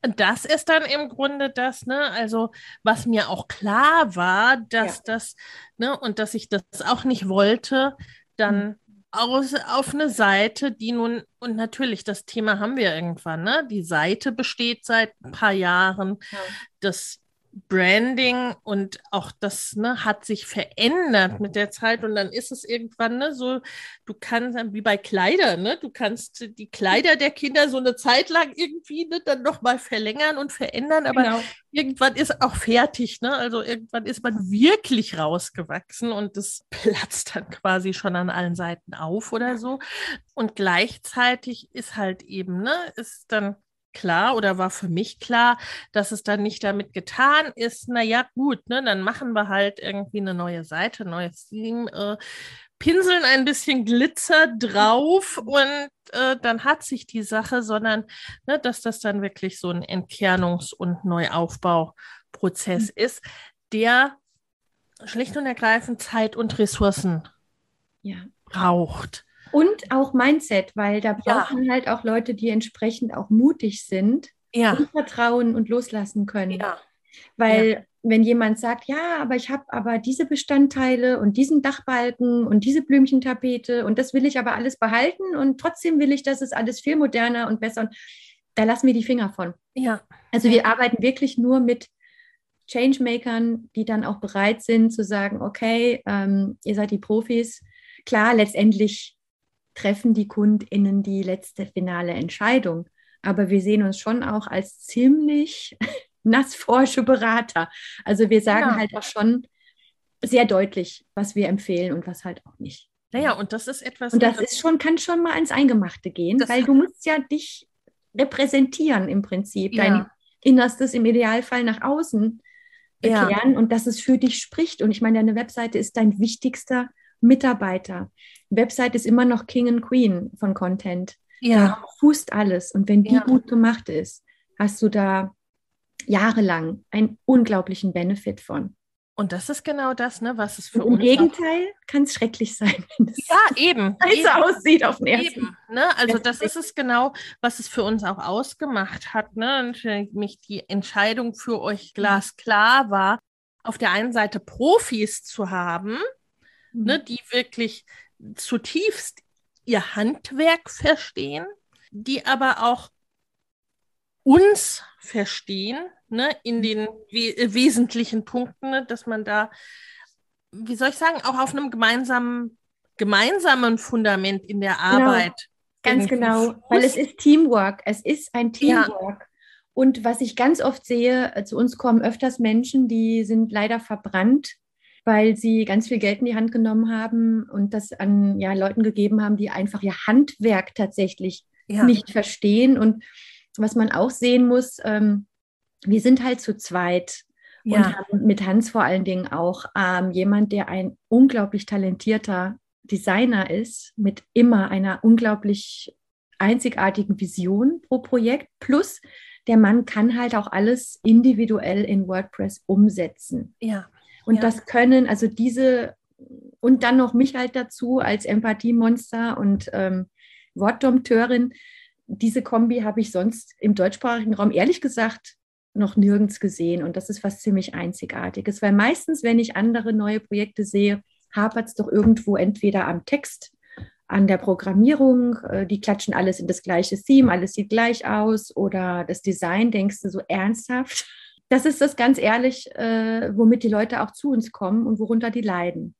das ist dann im Grunde das, ne, also was mir auch klar war, dass ja. das, ne, und dass ich das auch nicht wollte, dann mhm. aus, auf eine Seite, die nun, und natürlich, das Thema haben wir irgendwann, ne? Die Seite besteht seit ein paar Jahren. Ja. Das Branding und auch das ne, hat sich verändert mit der Zeit und dann ist es irgendwann ne, so, du kannst, wie bei Kleidern, ne, du kannst die Kleider der Kinder so eine Zeit lang irgendwie ne, dann nochmal verlängern und verändern, aber genau. irgendwann ist auch fertig, ne? also irgendwann ist man wirklich rausgewachsen und das platzt dann quasi schon an allen Seiten auf oder so und gleichzeitig ist halt eben, ne, ist dann klar oder war für mich klar, dass es dann nicht damit getan ist, naja, gut, ne, dann machen wir halt irgendwie eine neue Seite, neues Theme, äh, pinseln ein bisschen Glitzer drauf und äh, dann hat sich die Sache, sondern ne, dass das dann wirklich so ein Entkernungs- und Neuaufbauprozess mhm. ist, der schlicht und ergreifend Zeit und Ressourcen ja. braucht. Und auch Mindset, weil da brauchen ja. halt auch Leute, die entsprechend auch mutig sind ja. und vertrauen und loslassen können. Ja. Weil wenn jemand sagt, ja, aber ich habe aber diese Bestandteile und diesen Dachbalken und diese Blümchentapete und das will ich aber alles behalten und trotzdem will ich, dass es alles viel moderner und besser. Und da lassen wir die Finger von. Ja. Also wir arbeiten wirklich nur mit Changemakern, die dann auch bereit sind zu sagen, okay, ähm, ihr seid die Profis. Klar, letztendlich treffen die KundInnen die letzte finale Entscheidung. Aber wir sehen uns schon auch als ziemlich nassforsche Berater. Also wir sagen ja. halt auch schon sehr deutlich, was wir empfehlen und was halt auch nicht. Naja, und das ist etwas. Und das, das ist schon, kann schon mal ins Eingemachte gehen, weil du musst ja dich repräsentieren im Prinzip, ja. dein Innerstes im Idealfall nach außen erklären ja. und dass es für dich spricht. Und ich meine, deine Webseite ist dein wichtigster Mitarbeiter. Website ist immer noch King and Queen von Content. Ja. Da fußt alles. Und wenn die ja. gut gemacht ist, hast du da jahrelang einen unglaublichen Benefit von. Und das ist genau das, ne, was es für und Im uns. Im Gegenteil kann es schrecklich sein, wenn es ja, eben, eben aussieht auf den ersten. Eben, ne? Also das ist es genau, was es für uns auch ausgemacht hat. Ne? Und mich die Entscheidung für euch glasklar war, auf der einen Seite Profis zu haben, ne, mhm. die wirklich zutiefst ihr Handwerk verstehen, die aber auch uns verstehen, ne, in den we wesentlichen Punkten, ne, dass man da, wie soll ich sagen, auch auf einem gemeinsamen, gemeinsamen Fundament in der genau. Arbeit. Genau. Ganz genau, weil es ist Teamwork, es ist ein Teamwork. Ja. Und was ich ganz oft sehe, äh, zu uns kommen öfters Menschen, die sind leider verbrannt weil sie ganz viel Geld in die Hand genommen haben und das an ja, Leuten gegeben haben, die einfach ihr Handwerk tatsächlich ja. nicht verstehen. Und was man auch sehen muss, ähm, wir sind halt zu zweit ja. und haben mit Hans vor allen Dingen auch ähm, jemand, der ein unglaublich talentierter Designer ist, mit immer einer unglaublich einzigartigen Vision pro Projekt, plus der Mann kann halt auch alles individuell in WordPress umsetzen. Ja. Und Ja. das können, also diese, und dann noch mich halt dazu als Empathiemonster und ähm, Wortdompteurin. Diese Kombi habe ich sonst im deutschsprachigen Raum ehrlich gesagt noch nirgends gesehen. Und das ist was ziemlich Einzigartiges, weil meistens, wenn ich andere neue Projekte sehe, hapert es doch irgendwo entweder am Text, an der Programmierung, äh, die klatschen alles in das gleiche Theme, alles sieht gleich aus oder das Design, denkst du so ernsthaft. Das ist das ganz ehrlich, äh, womit die Leute auch zu uns kommen und worunter die leiden.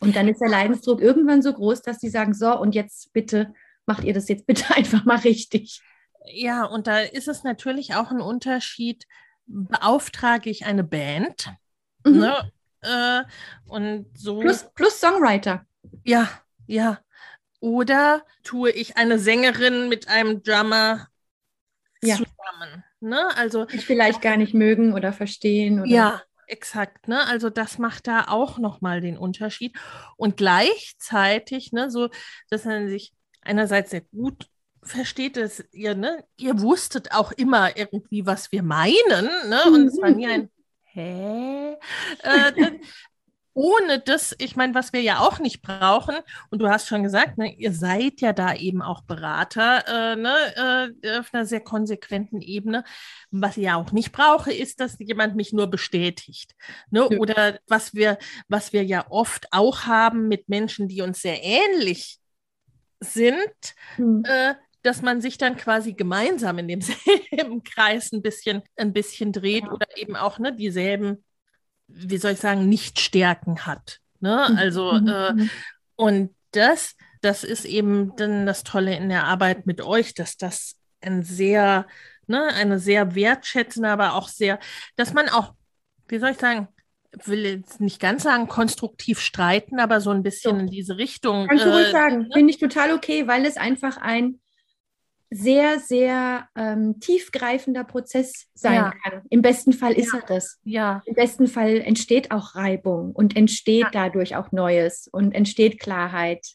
Und dann ist der Leidensdruck irgendwann so groß, dass die sagen, so und jetzt bitte macht ihr das jetzt bitte einfach mal richtig. Ja, und da ist es natürlich auch ein Unterschied, beauftrage ich eine Band, Mhm. ne? Äh, und so. Plus, plus Songwriter. Ja, ja. Oder tue ich eine Sängerin mit einem Drummer Ja. zusammen? Ne? Also Die vielleicht gar nicht mögen oder verstehen. Oder ja, exakt. Ne? Also das macht da auch nochmal den Unterschied. Und gleichzeitig, ne, so, dass man sich einerseits sehr gut versteht, dass ihr, ne, ihr wusstet auch immer irgendwie, was wir meinen, ne? Und es war nie ein Hä? Äh, ohne das, ich meine, was wir ja auch nicht brauchen, und du hast schon gesagt, ne, ihr seid ja da eben auch Berater äh, ne, äh, auf einer sehr konsequenten Ebene. Was ich ja auch nicht brauche, ist, dass jemand mich nur bestätigt. Ne? Oder was wir, was wir ja oft auch haben mit Menschen, die uns sehr ähnlich sind, Hm. äh, dass man sich dann quasi gemeinsam in demselben Kreis ein bisschen, ein bisschen dreht Ja. oder eben auch ne, dieselben, wie soll ich sagen, Nichtstärken hat. Ne? Mhm. Also, Mhm. äh, Mhm. und das, das ist eben dann das Tolle in der Arbeit mit euch, dass das ein sehr, ne, eine sehr wertschätzende, aber auch sehr, dass man auch, wie soll ich sagen, will jetzt nicht ganz sagen, konstruktiv streiten, aber so ein bisschen So. in diese Richtung. Kannst du ruhig äh, sagen. ne? Finde ich total okay, weil es einfach ein sehr, sehr ähm, tiefgreifender Prozess sein Ja. kann. Im besten Fall ist Ja. er das. Ja, Im besten Fall entsteht auch Reibung und entsteht Ja. dadurch auch Neues und entsteht Klarheit.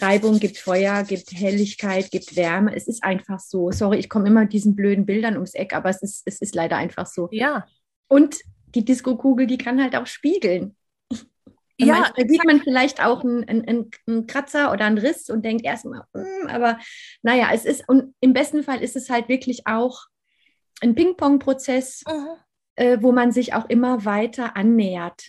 Reibung gibt Feuer, gibt Helligkeit, gibt Wärme. Es ist einfach so. Sorry, ich komme immer mit diesen blöden Bildern ums Eck, aber es ist, es ist leider einfach so. ja. Und die Disco-Kugel, die kann halt auch spiegeln. Ja, Manchmal sieht man vielleicht auch einen, einen, einen Kratzer oder einen Riss und denkt erstmal, "Hm", aber naja, es ist, und im besten Fall ist es halt wirklich auch ein Ping-Pong-Prozess, Mhm. äh, wo man sich auch immer weiter annähert,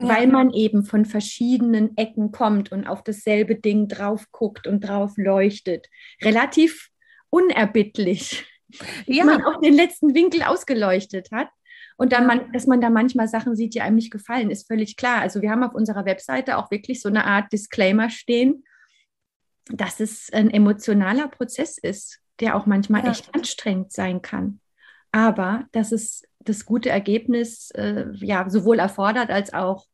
Ja. weil man eben von verschiedenen Ecken kommt und auf dasselbe Ding drauf guckt und drauf leuchtet. Relativ unerbittlich, Ja. man auch den letzten Winkel ausgeleuchtet hat. Und dann Ja. man, dass man da manchmal Sachen sieht, die einem nicht gefallen, ist völlig klar. Also wir haben auf unserer Webseite auch wirklich so eine Art Disclaimer stehen, dass es ein emotionaler Prozess ist, der auch manchmal Ja. echt anstrengend sein kann. Aber dass es das gute Ergebnis äh, ja sowohl erfordert als auch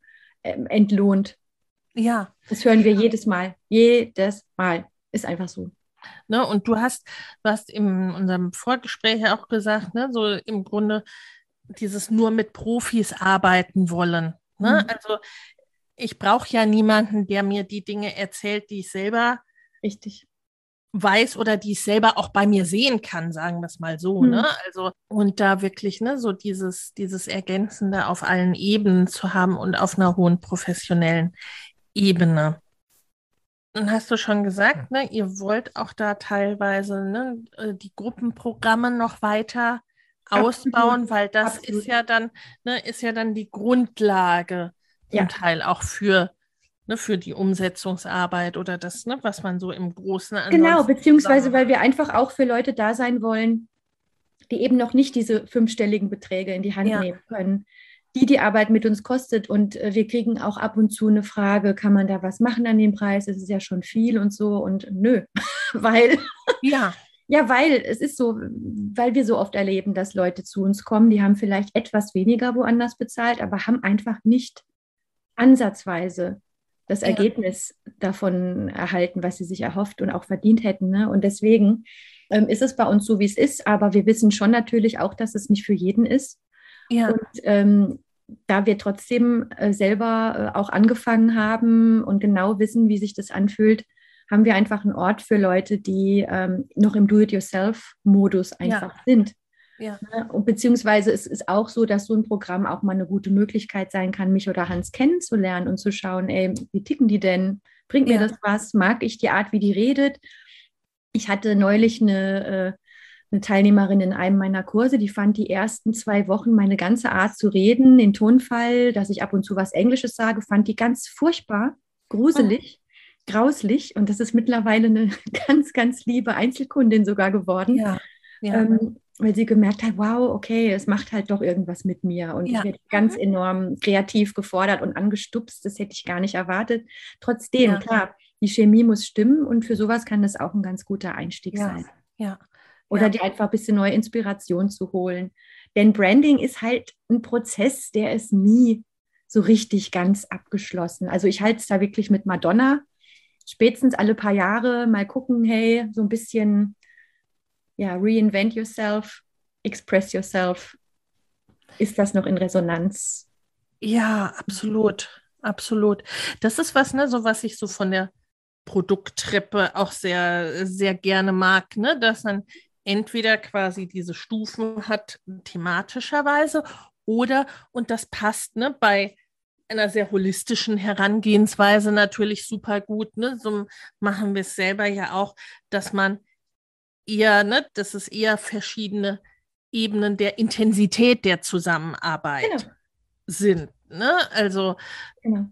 ähm, entlohnt. Ja, Das hören wir jedes Mal. Jedes Mal. Ist einfach so. ne, und du hast, du hast in unserem Vorgespräch auch gesagt, ne, so im Grunde dieses nur mit Profis arbeiten wollen. Ne? Mhm. Also ich brauche ja niemanden, der mir die Dinge erzählt, die ich selber Richtig. weiß oder die ich selber auch bei mir sehen kann, sagen wir es mal so. Hm. Ne? Also, und da wirklich, ne, so dieses, dieses Ergänzende auf allen Ebenen zu haben und auf einer hohen professionellen Ebene. Dann hast du schon gesagt, ne, ihr wollt auch da teilweise ne, äh, die Gruppenprogramme noch weiter Absolut. ausbauen, weil das Absolut. ist ja dann, ne, ist ja dann die Grundlage zum Ja. Teil auch für, ne, für die Umsetzungsarbeit oder das, ne, was man so im Großen Genau, beziehungsweise weil wir einfach auch für Leute da sein wollen, die eben noch nicht diese fünfstelligen Beträge in die Hand Ja. nehmen können, die die Arbeit mit uns kostet. Und äh, wir kriegen auch ab und zu eine Frage, kann man da was machen an dem Preis? Es ist ja schon viel und so. Und nö, weil, Ja, ja, weil es ist so, weil wir so oft erleben, dass Leute zu uns kommen, die haben vielleicht etwas weniger woanders bezahlt, aber haben einfach nicht ansatzweise das Ja. Ergebnis davon erhalten, was sie sich erhofft und auch verdient hätten. Ne? Und deswegen ähm, ist es bei uns so, wie es ist. Aber wir wissen schon natürlich auch, dass es nicht für jeden ist. ja, Und ähm, da wir trotzdem äh, selber äh, auch angefangen haben und genau wissen, wie sich das anfühlt, haben wir einfach einen Ort für Leute, die ähm, noch im Do-it-yourself-Modus einfach ja. sind. Ja. Ne? Und beziehungsweise es ist auch so, dass so ein Programm auch mal eine gute Möglichkeit sein kann, mich oder Hans kennenzulernen und zu schauen, ey, wie ticken die denn? Bringt mir ja. das was? Mag ich die Art, wie die redet? Ich hatte neulich eine, äh, eine Teilnehmerin in einem meiner Kurse, die fand die ersten zwei Wochen meine ganze Art zu reden, den Tonfall, dass ich ab und zu was Englisches sage, fand die ganz furchtbar, gruselig. Grauslich und das ist mittlerweile eine ganz, ganz liebe Einzelkundin sogar geworden. Ja, ja. Ähm, weil sie gemerkt hat, wow, okay, es macht halt doch irgendwas mit mir. Und ja. ich werde ganz mhm. enorm kreativ gefordert und angestupst. Das hätte ich gar nicht erwartet. Trotzdem, ja. klar, die Chemie muss stimmen und für sowas kann das auch ein ganz guter Einstieg ja. sein. Ja. Oder dir einfach ein bisschen neue Inspiration zu holen. Denn Branding ist halt ein Prozess, der ist nie so richtig ganz abgeschlossen. Also ich halte es da wirklich mit Madonna. Spätestens alle paar Jahre mal gucken, hey, so ein bisschen ja, reinvent yourself, express yourself. Ist das noch in Resonanz? Ja, absolut, absolut. Das ist was, ne, so was ich so von der Produkttreppe auch sehr, sehr gerne mag, ne, dass man entweder quasi diese Stufen hat thematischerweise oder, und das passt, ne, bei einer sehr holistischen Herangehensweise natürlich super gut. Ne? So machen wir es selber ja auch, dass man eher, ne, dass es eher verschiedene Ebenen der Intensität der Zusammenarbeit genau. sind. Ne? Also genau.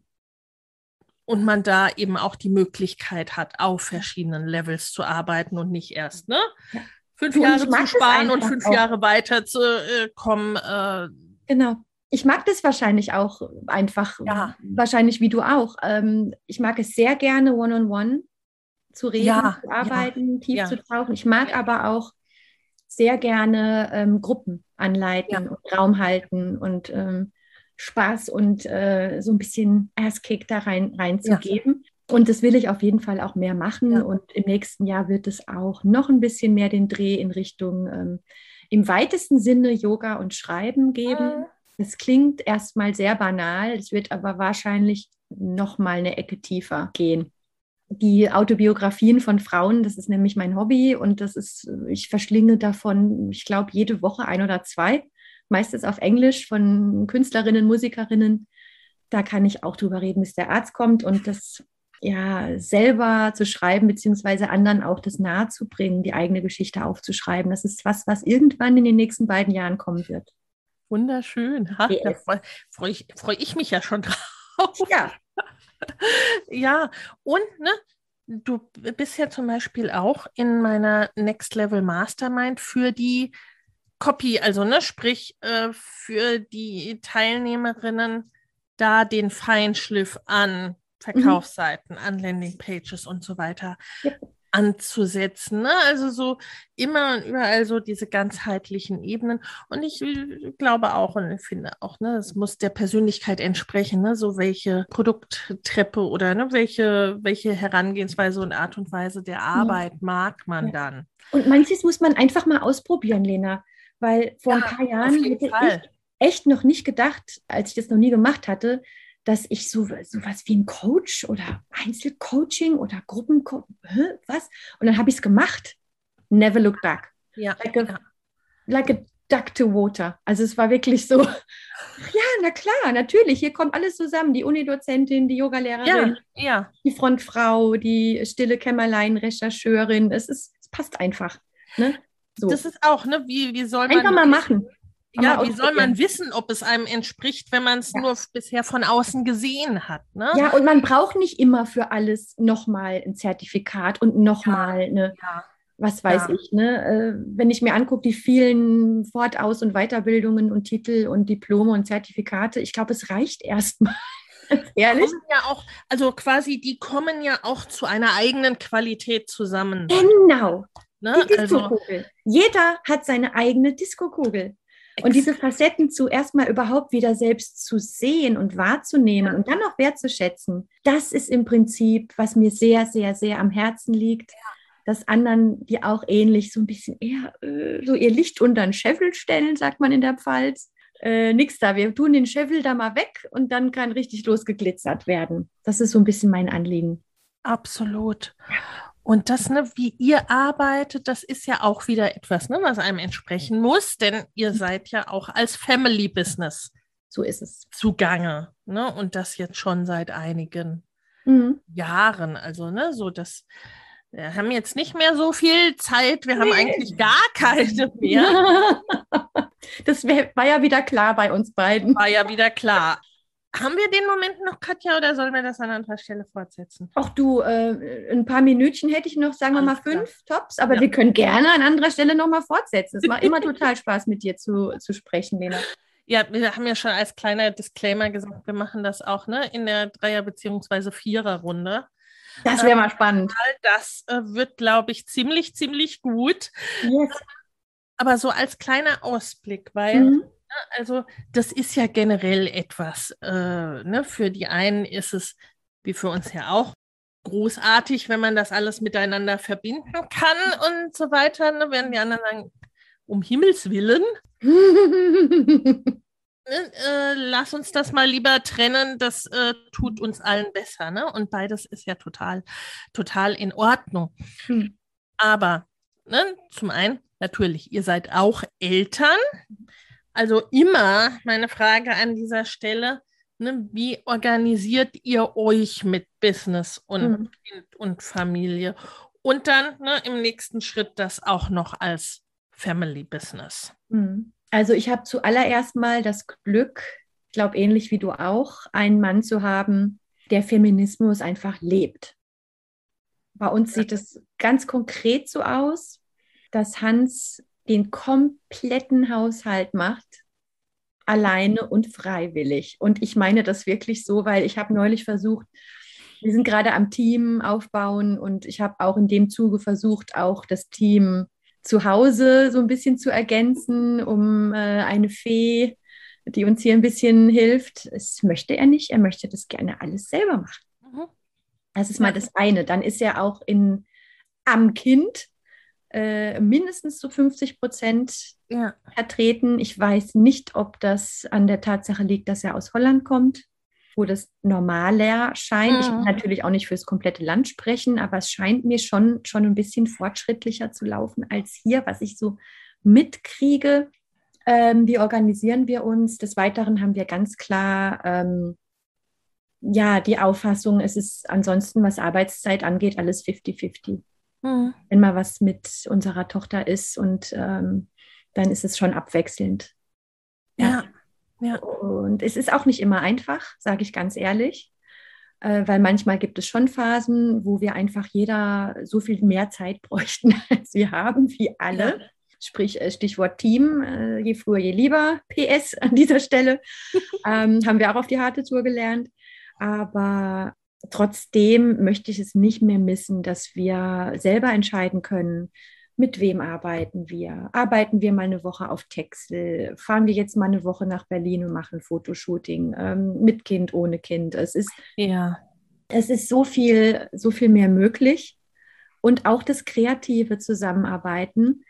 und man da eben auch die Möglichkeit hat, auf verschiedenen Levels zu arbeiten und nicht erst, ne? Ja. Fünf du, Jahre zu sparen und fünf auch. Jahre weiter zu äh, kommen. Äh, genau. Ich mag das wahrscheinlich auch einfach, ja. wahrscheinlich wie du auch. Ähm, ich mag es sehr gerne one-on-one. -on -one zu reden, ja, zu arbeiten, ja, tief zu tauchen. Ich mag aber auch sehr gerne ähm, Gruppen anleiten und Raum halten und ähm, Spaß und äh, so ein bisschen Ass-Kick da rein, reinzugeben. Und das will ich auf jeden Fall auch mehr machen. Und im nächsten Jahr wird es auch noch ein bisschen mehr den Dreh in Richtung ähm, im weitesten Sinne Yoga und Schreiben geben. Das klingt erstmal sehr banal, es wird aber wahrscheinlich noch mal eine Ecke tiefer gehen die Autobiografien von Frauen, das ist nämlich mein Hobby und das ist, ich verschlinge davon, ich glaube, jede Woche ein oder zwei, meistens auf Englisch von Künstlerinnen, Musikerinnen. Da kann ich auch drüber reden, bis der Arzt kommt und das ja selber zu schreiben, beziehungsweise anderen auch das nahezubringen, die eigene Geschichte aufzuschreiben. Das ist was, was irgendwann in den nächsten beiden Jahren kommen wird. Wunderschön. Ha, yes. Da freue freu ich, freu ich mich ja schon drauf. Ja, ja, und ne, du bist ja zum Beispiel auch in meiner Next Level Mastermind für die Copy, also ne, sprich äh, für die Teilnehmerinnen da den Feinschliff an mhm. Verkaufsseiten, mhm. an Landingpages und so weiter. Ja anzusetzen. Ne? Also so immer und überall so diese ganzheitlichen Ebenen. Und ich glaube auch und ich finde auch, ne, es muss der Persönlichkeit entsprechen, ne? so welche Produkttreppe oder ne, welche, welche Herangehensweise und Art und Weise der Arbeit ja. mag man ja. dann. Und manches muss man einfach mal ausprobieren, Lena. Weil vor ja, ein paar Jahren hätte Fall. ich echt noch nicht gedacht, als ich das noch nie gemacht hatte, dass ich so was wie ein Coach oder Einzelcoaching oder Gruppencoach, was? Und dann habe ich es gemacht. Never look back. Ja, like a, ja. like a duck to water. Also es war wirklich so, ja, na klar, natürlich, hier kommt alles zusammen. Die Unidozentin, die Yogalehrerin, ja, ja. die Frontfrau, die stille Kämmerlein, Rechercheurin. Es, ist, es passt einfach. Ne? So. Das ist auch, ne? Wie, wie soll man. Einfach mal machen. Ja, wie soll man wissen, ob es einem entspricht, wenn man es ja. nur bisher von außen gesehen hat? Ne? Ja, und man braucht nicht immer für alles nochmal ein Zertifikat und nochmal ja. eine, ja. was weiß ja. ich, ne? Äh, wenn ich mir angucke, die vielen Fort-, Aus- und Weiterbildungen und Titel und Diplome und Zertifikate, ich glaube, es reicht erstmal. Ehrlich? ja auch, also quasi, die kommen ja auch zu einer eigenen Qualität zusammen. Genau. Ne? Die Disco-Kugel. Also, Jeder hat seine eigene Disco-Kugel. Und diese Facetten zuerst mal überhaupt wieder selbst zu sehen und wahrzunehmen und dann auch wertzuschätzen, das ist im Prinzip, was mir sehr, sehr, sehr am Herzen liegt, dass anderen, die auch ähnlich so ein bisschen eher äh, so ihr Licht unter den Scheffel stellen, sagt man in der Pfalz. Äh, nix da, wir tun den Scheffel da mal weg und dann kann richtig losgeglitzert werden. Das ist so ein bisschen mein Anliegen. Absolut. Und das, ne, wie ihr arbeitet, das ist ja auch wieder etwas, ne, was einem entsprechen muss, denn ihr seid ja auch als Family Business so ist es zugange, ne, und das jetzt schon seit einigen mhm. Jahren. Also, ne, so das. Wir haben jetzt nicht mehr so viel Zeit, wir nee. haben eigentlich gar keine mehr. Das wär, war ja wieder klar bei uns beiden. War ja wieder klar. Haben wir den Moment noch, Katja, oder sollen wir das an anderer Stelle fortsetzen? Auch du, äh, ein paar Minütchen hätte ich noch, sagen wir mal fünf klar. Tops, aber ja. wir können gerne an anderer Stelle nochmal fortsetzen. Es macht immer total Spaß, mit dir zu, zu sprechen, Lena. Ja, wir haben ja schon als kleiner Disclaimer gesagt, wir machen das auch ne, in der Dreier- bzw. Vierer-Runde. Das wäre ähm, mal spannend. Das äh, wird, glaube ich, ziemlich, ziemlich gut. Yes. Aber so als kleiner Ausblick, weil mhm. Also das ist ja generell etwas. Äh, ne? Für die einen ist es, wie für uns ja auch, großartig, wenn man das alles miteinander verbinden kann und so weiter. Ne? Während die anderen sagen, um Himmels Willen. ne? äh, lass uns das mal lieber trennen, das äh, tut uns allen besser. Ne? Und beides ist ja total, total in Ordnung. Hm. Aber ne, zum einen, natürlich, ihr seid auch Eltern. Also immer meine Frage an dieser Stelle, ne, wie organisiert ihr euch mit Business und mhm. Kind und Familie? Und dann ne, im nächsten Schritt das auch noch als Family Business. Mhm. Also ich habe zuallererst mal das Glück, ich glaube ähnlich wie du auch, einen Mann zu haben, der Feminismus einfach lebt. Bei uns sieht es ganz konkret so aus, dass Hans den kompletten Haushalt macht, alleine und freiwillig. Und ich meine das wirklich so, weil ich habe neulich versucht, wir sind gerade am Team aufbauen und ich habe auch in dem Zuge versucht, auch das Team zu Hause so ein bisschen zu ergänzen, um äh, eine Fee, die uns hier ein bisschen hilft. Das möchte er nicht. Er möchte das gerne alles selber machen. Mhm. Das ist mal das eine. Dann ist er auch in, am Kind äh, mindestens zu 50 Prozent ja. vertreten. Ich weiß nicht, ob das an der Tatsache liegt, dass er aus Holland kommt, wo das normaler scheint. Mhm. Ich will natürlich auch nicht für das komplette Land sprechen, aber es scheint mir schon, schon ein bisschen fortschrittlicher zu laufen als hier, was ich so mitkriege. Ähm, wie organisieren wir uns? Des Weiteren haben wir ganz klar ähm, ja die Auffassung, es ist ansonsten, was Arbeitszeit angeht, alles 50-50. Mhm. Wenn mal was mit unserer Tochter ist und ähm, dann ist es schon abwechselnd. Ja. ja. Und es ist auch nicht immer einfach, sage ich ganz ehrlich, äh, weil manchmal gibt es schon Phasen, wo wir einfach jeder so viel mehr Zeit bräuchten, als wir haben, wie alle. Ja. Sprich, äh, Stichwort Team, äh, je früher, je lieber. PS an dieser Stelle. ähm, haben wir auch auf die harte Tour gelernt. Aber trotzdem möchte ich es nicht mehr missen, dass wir selber entscheiden können, mit wem arbeiten wir? Arbeiten wir mal eine Woche auf Texel? Fahren wir jetzt mal eine Woche nach Berlin und machen Fotoshooting ähm, mit Kind, ohne Kind? Es ist, ja. es ist so viel, so viel mehr möglich. Und auch das kreative Zusammenarbeiten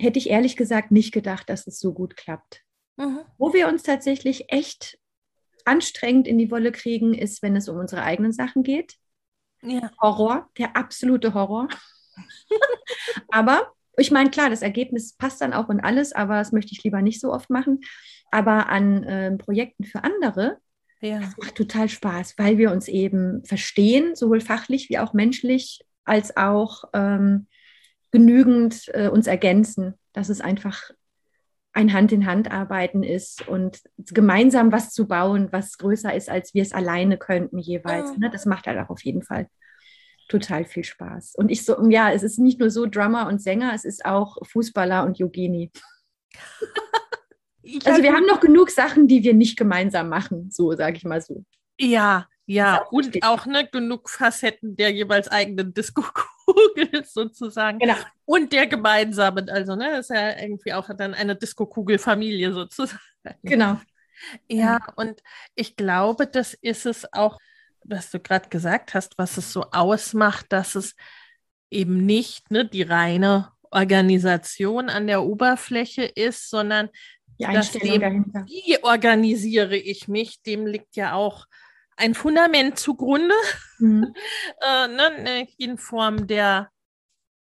hätte ich ehrlich gesagt nicht gedacht, dass es so gut klappt. Mhm. Wo wir uns tatsächlich echt anstrengend in die Wolle kriegen, ist, wenn es um unsere eigenen Sachen geht. Ja. Horror, der absolute Horror. aber ich meine, klar, das Ergebnis passt dann auch und alles, aber das möchte ich lieber nicht so oft machen. Aber an äh, Projekten für andere, ja. das macht total Spaß, weil wir uns eben verstehen, sowohl fachlich wie auch menschlich, als auch ähm, genügend äh, uns ergänzen. Das ist einfach ein Hand-in-Hand-Arbeiten ist und gemeinsam was zu bauen, was größer ist, als wir es alleine könnten jeweils. Ne? Das macht halt auch auf jeden Fall total viel Spaß. Und ich so, ja, es ist nicht nur so Drummer und Sänger, es ist auch Fußballer und Yogini. also wir haben noch genug Sachen, die wir nicht gemeinsam machen, so sage ich mal so. Ja, ja, auch und auch ne, genug Facetten der jeweils eigenen Disco-Kugel sozusagen. Genau. Und der gemeinsamen, also ne, das ist ja irgendwie auch dann eine Disco-Kugel-Familie sozusagen. Genau. Ja, und ich glaube, das ist es auch, was du gerade gesagt hast, was es so ausmacht, dass es eben nicht ne, die reine Organisation an der Oberfläche ist, sondern die Einstellung dem, dahinter. Wie organisiere ich mich, dem liegt ja auch ein Fundament zugrunde, mhm. äh, ne, ne, in Form der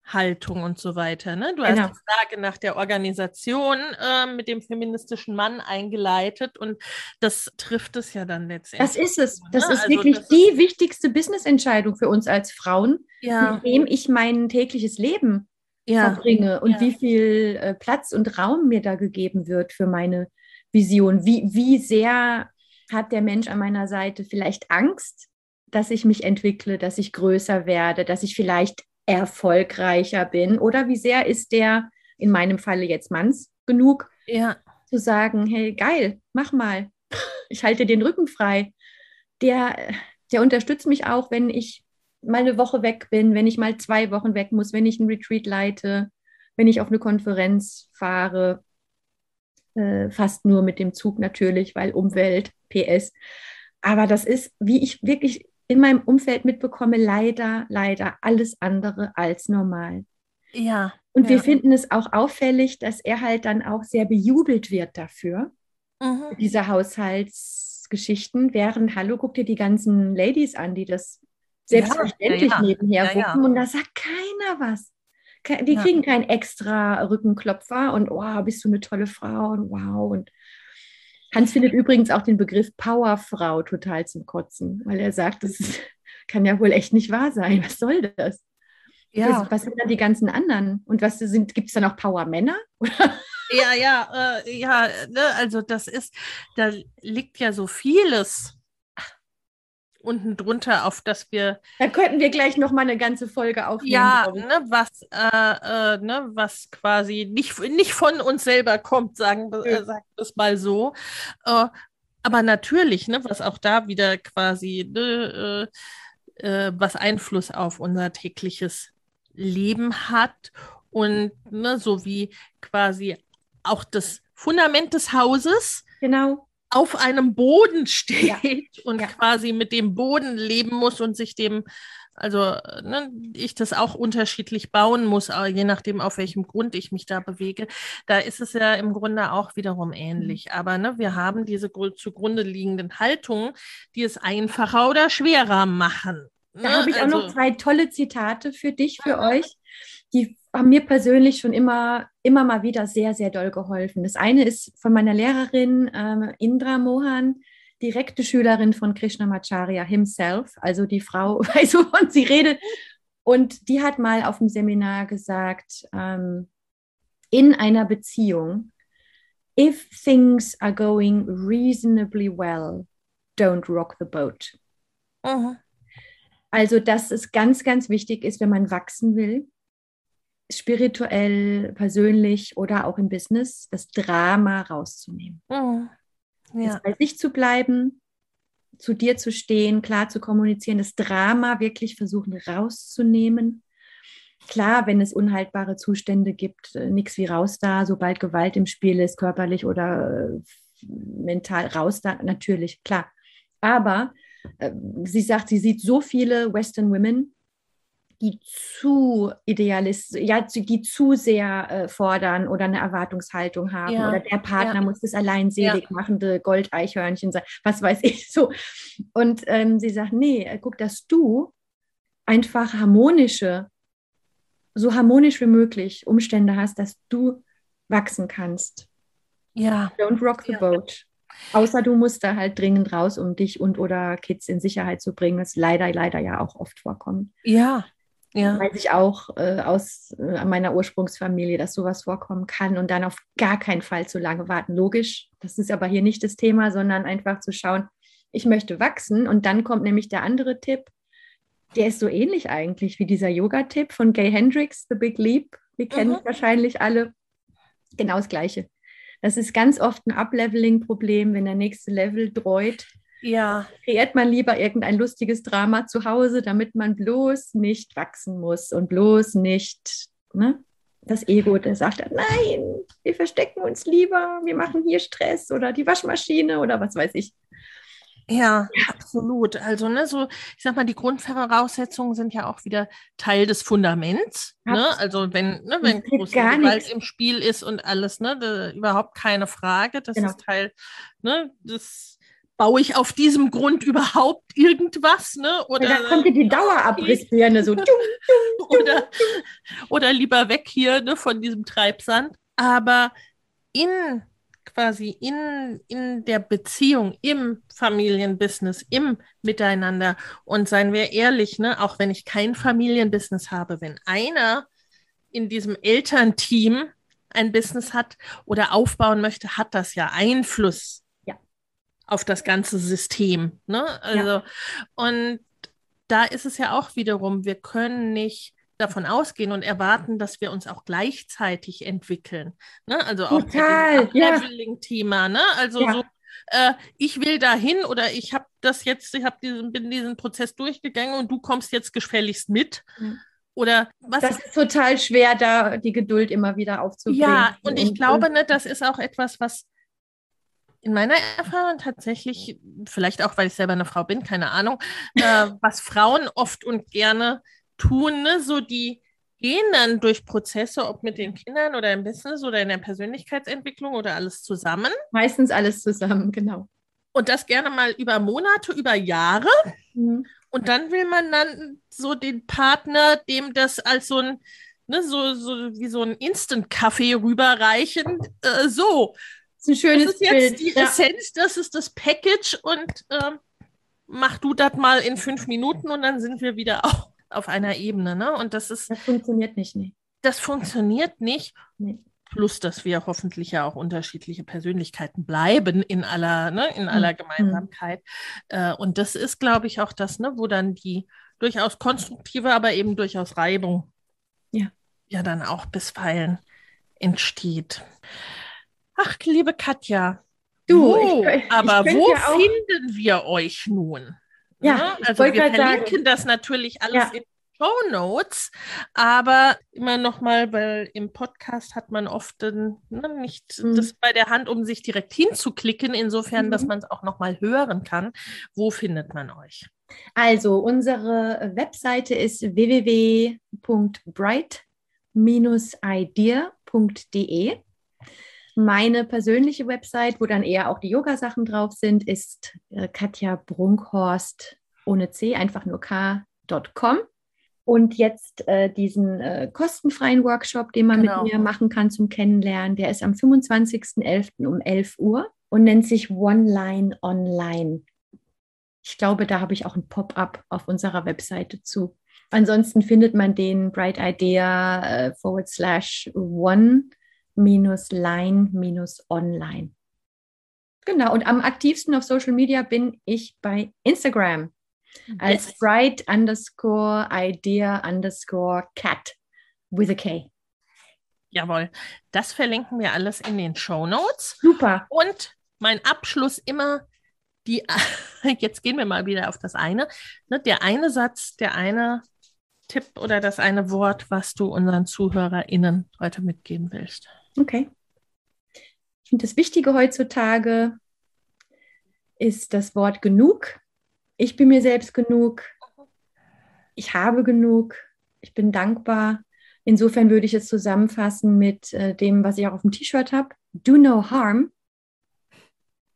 Haltung und so weiter. Ne? Du genau. hast die Frage nach der Organisation äh, mit dem feministischen Mann eingeleitet und das trifft es ja dann letztendlich. Das ist es. Das ne? ist also wirklich das die ist wichtigste Business-Entscheidung für uns als Frauen, ja. mit wem ich mein tägliches Leben ja. verbringe und ja. wie viel äh, Platz und Raum mir da gegeben wird für meine Vision. Wie, wie sehr hat der Mensch an meiner Seite vielleicht Angst, dass ich mich entwickle, dass ich größer werde, dass ich vielleicht erfolgreicher bin? Oder wie sehr ist der, in meinem Falle jetzt Manns, genug, ja. zu sagen, hey, geil, mach mal, ich halte den Rücken frei. Der, der unterstützt mich auch, wenn ich mal eine Woche weg bin, wenn ich mal zwei Wochen weg muss, wenn ich einen Retreat leite, wenn ich auf eine Konferenz fahre, äh, fast nur mit dem Zug natürlich, weil Umwelt, PS. Aber das ist, wie ich wirklich in meinem Umfeld mitbekomme, leider, leider alles andere als normal. Ja. Und ja. wir finden es auch auffällig, dass er halt dann auch sehr bejubelt wird dafür, mhm. diese Haushaltsgeschichten. Während, hallo, guck dir die ganzen Ladies an, die das selbstverständlich ja, ja, nebenher wuppen und da sagt keiner was. Die kriegen keinen extra Rückenklopfer und oh, bist du eine tolle Frau und wow und Hans findet übrigens auch den Begriff Powerfrau total zum Kotzen, weil er sagt, das kann ja wohl echt nicht wahr sein. Was soll das? Ja. Was, was sind dann die ganzen anderen? Und was sind, gibt es dann auch Power-Männer? Ja, ja, äh, ja, ne, also das ist, da liegt ja so vieles unten drunter, auf das wir. Da könnten wir gleich noch mal eine ganze Folge aufnehmen. Ja, ne, was, äh, äh, ne, was quasi nicht, nicht von uns selber kommt, sagen wir ja. äh, es mal so. Äh, aber natürlich, ne, was auch da wieder quasi, ne, äh, äh, was Einfluss auf unser tägliches Leben hat und ne, so wie quasi auch das Fundament des Hauses. Genau auf einem Boden steht ja. und ja. quasi mit dem Boden leben muss und sich dem, also ne, ich das auch unterschiedlich bauen muss, je nachdem, auf welchem Grund ich mich da bewege, da ist es ja im Grunde auch wiederum ähnlich. Mhm. Aber ne, wir haben diese zugrunde liegenden Haltungen, die es einfacher oder schwerer machen. Da ne? habe ich also, auch noch also zwei tolle Zitate für dich, für euch, die haben mir persönlich schon immer, immer mal wieder sehr, sehr doll geholfen. Das eine ist von meiner Lehrerin ähm, Indra Mohan, direkte Schülerin von Krishnamacharya himself, also die Frau, weiß, wovon sie redet. Und die hat mal auf dem Seminar gesagt, ähm, in einer Beziehung, if things are going reasonably well, don't rock the boat. -huh. Also, dass es ganz, ganz wichtig ist, wenn man wachsen will, spirituell, persönlich oder auch im Business, das Drama rauszunehmen. Mhm. Ja. bei sich zu bleiben, zu dir zu stehen, klar zu kommunizieren, das Drama wirklich versuchen rauszunehmen. Klar, wenn es unhaltbare Zustände gibt, äh, nichts wie raus da, sobald Gewalt im Spiel ist, körperlich oder äh, mental raus da, natürlich, klar. Aber äh, sie sagt, sie sieht so viele Western Women, die zu idealistisch, ja, die zu sehr äh, fordern oder eine Erwartungshaltung haben ja. oder der Partner ja. muss das alleinselig ja. machende Goldeichhörnchen sein, was weiß ich so. Und ähm, sie sagt, nee, äh, guck, dass du einfach harmonische, so harmonisch wie möglich Umstände hast, dass du wachsen kannst. Ja. Don't rock the boat. Außer du musst da halt dringend raus, um dich und oder Kids in Sicherheit zu bringen, was leider, leider ja auch oft vorkommt. Ja, ja. Weiß ich auch äh, aus äh, meiner Ursprungsfamilie, dass sowas vorkommen kann und dann auf gar keinen Fall zu lange warten. Logisch, das ist aber hier nicht das Thema, sondern einfach zu schauen, ich möchte wachsen. Und dann kommt nämlich der andere Tipp, der ist so ähnlich eigentlich wie dieser Yoga-Tipp von Gay Hendricks, The Big Leap. Wir kennen mhm. wahrscheinlich alle. Genau das Gleiche. Das ist ganz oft ein Upleveling-Problem, wenn der nächste Level dreut ja. Kreiert man lieber irgendein lustiges Drama zu Hause, damit man bloß nicht wachsen muss und bloß nicht ne, das Ego, der sagt, nein, wir verstecken uns lieber, wir machen hier Stress oder die Waschmaschine oder was weiß ich. Ja, absolut. Also, ne, so, ich sag mal, die Grundvoraussetzungen sind ja auch wieder Teil des Fundaments. Ne? Also, wenn, ne, wenn große Gewalt im Spiel ist und alles, ne, da, überhaupt keine Frage. Das genau. ist Teil ne, des baue ich auf diesem Grund überhaupt irgendwas? Ne? Oder da kommt die Dauerabrissbirne so. oder, oder lieber weg hier ne, von diesem Treibsand. Aber in quasi in, in der Beziehung, im Familienbusiness, im Miteinander. Und seien wir ehrlich, ne, auch wenn ich kein Familienbusiness habe, wenn einer in diesem Elternteam ein Business hat oder aufbauen möchte, hat das ja Einfluss ja. Auf das ganze System. Ne? Also, ja. und da ist es ja auch wiederum, wir können nicht davon ausgehen und erwarten, dass wir uns auch gleichzeitig entwickeln. Ne? Also auch Total, ja. Leveling-Thema. Ne? Also ja. so, äh, ich will dahin oder ich habe das jetzt, ich habe diesen, bin diesen Prozess durchgegangen und du kommst jetzt gefälligst mit. Mhm. Oder was? Das ist total schwer, da die Geduld immer wieder aufzubringen. Ja, und ich glaube, ne, das ist auch etwas, was in meiner Erfahrung tatsächlich, vielleicht auch, weil ich selber eine Frau bin, keine Ahnung, äh, was Frauen oft und gerne tun, ne? so die gehen dann durch Prozesse, ob mit den Kindern oder im Business oder in der Persönlichkeitsentwicklung oder alles zusammen. Meistens alles zusammen, genau. Und das gerne mal über Monate, über Jahre. Mhm. Und dann will man dann so den Partner, dem das als so ein, ne, so, so wie so ein Instant-Kaffee rüberreichen. Äh, so. Das ist ein schönes Das ist jetzt Bild. die ja. Essenz, das ist das Package und äh, mach du das mal in fünf Minuten und dann sind wir wieder auch auf einer Ebene. Ne? Und das ist. Das funktioniert nicht, nee. Das funktioniert nicht. Nee. Plus, dass wir hoffentlich ja auch unterschiedliche Persönlichkeiten bleiben in aller, ne, in aller mhm. Gemeinsamkeit. Mhm. und das ist, glaube ich, auch das, ne, wo dann die durchaus konstruktive, aber eben durchaus Reibung ja, ja dann auch bisweilen entsteht. Ach, liebe Katja. Du, wo, ich, aber ich wo ja finden wir euch nun? Ja, ja also wir verlinken sagen. das natürlich alles ja. in Show Notes, aber immer noch mal, weil im Podcast hat man oft ne, nicht mhm. das bei der Hand, um sich direkt hinzuklicken, insofern, mhm. dass man es auch noch mal hören kann. Wo findet man euch? Also unsere Webseite ist www.bright-idea.de. Meine persönliche Website, wo dann eher auch die Yoga-Sachen drauf sind, ist äh, Katja Brunkhorst ohne C, einfach nur k.com. Und jetzt äh, diesen äh, kostenfreien Workshop, den man genau. mit mir machen kann zum Kennenlernen, der ist am 25.11. um 11 Uhr und nennt sich One Line Online. Ich glaube, da habe ich auch ein Pop-up auf unserer Webseite zu. Ansonsten findet man den Bright Idea äh, forward slash one minus line minus online. Genau, und am aktivsten auf Social Media bin ich bei Instagram als yes. bright underscore idea underscore cat with a K. Jawohl, das verlinken wir alles in den Show Notes. Super. Und mein Abschluss immer die, jetzt gehen wir mal wieder auf das eine, ne, der eine Satz, der eine Tipp oder das eine Wort, was du unseren ZuhörerInnen heute mitgeben willst. Okay. Ich finde, das Wichtige heutzutage ist das Wort genug ich bin mir selbst genug, ich habe genug, ich bin dankbar. Insofern würde ich es zusammenfassen mit äh, dem, was ich auch auf dem T-Shirt habe. Do no harm,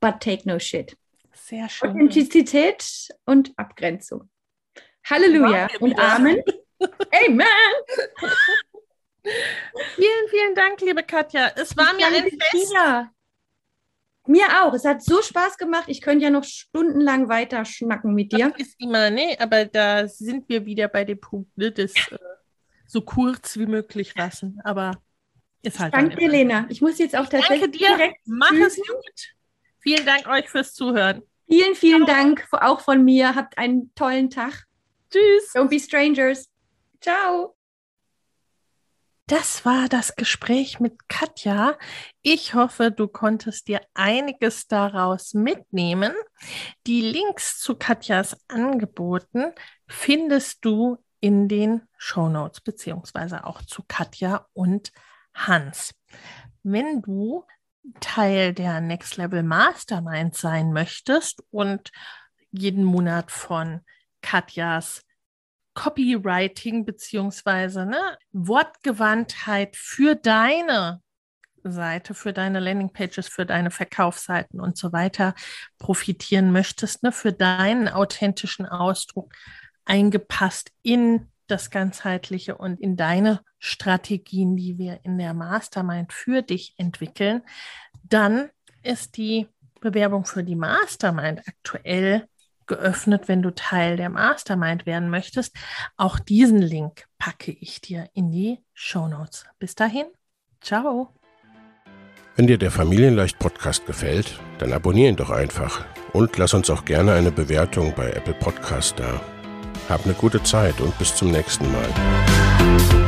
but take no shit. Sehr schön. Authentizität und Abgrenzung. Halleluja und Amen. Amen. vielen, vielen Dank, liebe Katja. Es war ich mir ein Fest. Dir. Mir auch. Es hat so Spaß gemacht. Ich könnte ja noch stundenlang weiter schnacken mit dir. Das ist immer, ne? Aber da sind wir wieder bei dem Punkt, ne? Das äh, so kurz wie möglich lassen. Aber ist halt. Danke dir, Lena. Ich muss jetzt auch tatsächlich. Danke dir. Direkt Mach es gut. Vielen Dank euch fürs Zuhören. Vielen, vielen Ciao. Dank auch von mir. Habt einen tollen Tag. Tschüss. Don't be strangers. Ciao. Das war das Gespräch mit Katja. Ich hoffe, du konntest dir einiges daraus mitnehmen. Die Links zu Katjas Angeboten findest du in den Show Notes beziehungsweise auch zu Katja und Hans. Wenn du Teil der Next Level Mastermind sein möchtest und jeden Monat von Katjas Copywriting beziehungsweise ne, Wortgewandtheit für deine Seite für deine Landingpages, für deine Verkaufsseiten und so weiter profitieren möchtest, ne, für deinen authentischen Ausdruck eingepasst in das Ganzheitliche und in deine Strategien, die wir in der Mastermind für dich entwickeln, dann ist die Bewerbung für die Mastermind aktuell geöffnet, wenn du Teil der Mastermind werden möchtest. Auch diesen Link packe ich dir in die Show Notes. Bis dahin, ciao. Wenn dir der Familienleicht Podcast gefällt, dann abonniere ihn doch einfach und lass uns auch gerne eine Bewertung bei Apple Podcast da. Hab eine gute Zeit und bis zum nächsten Mal.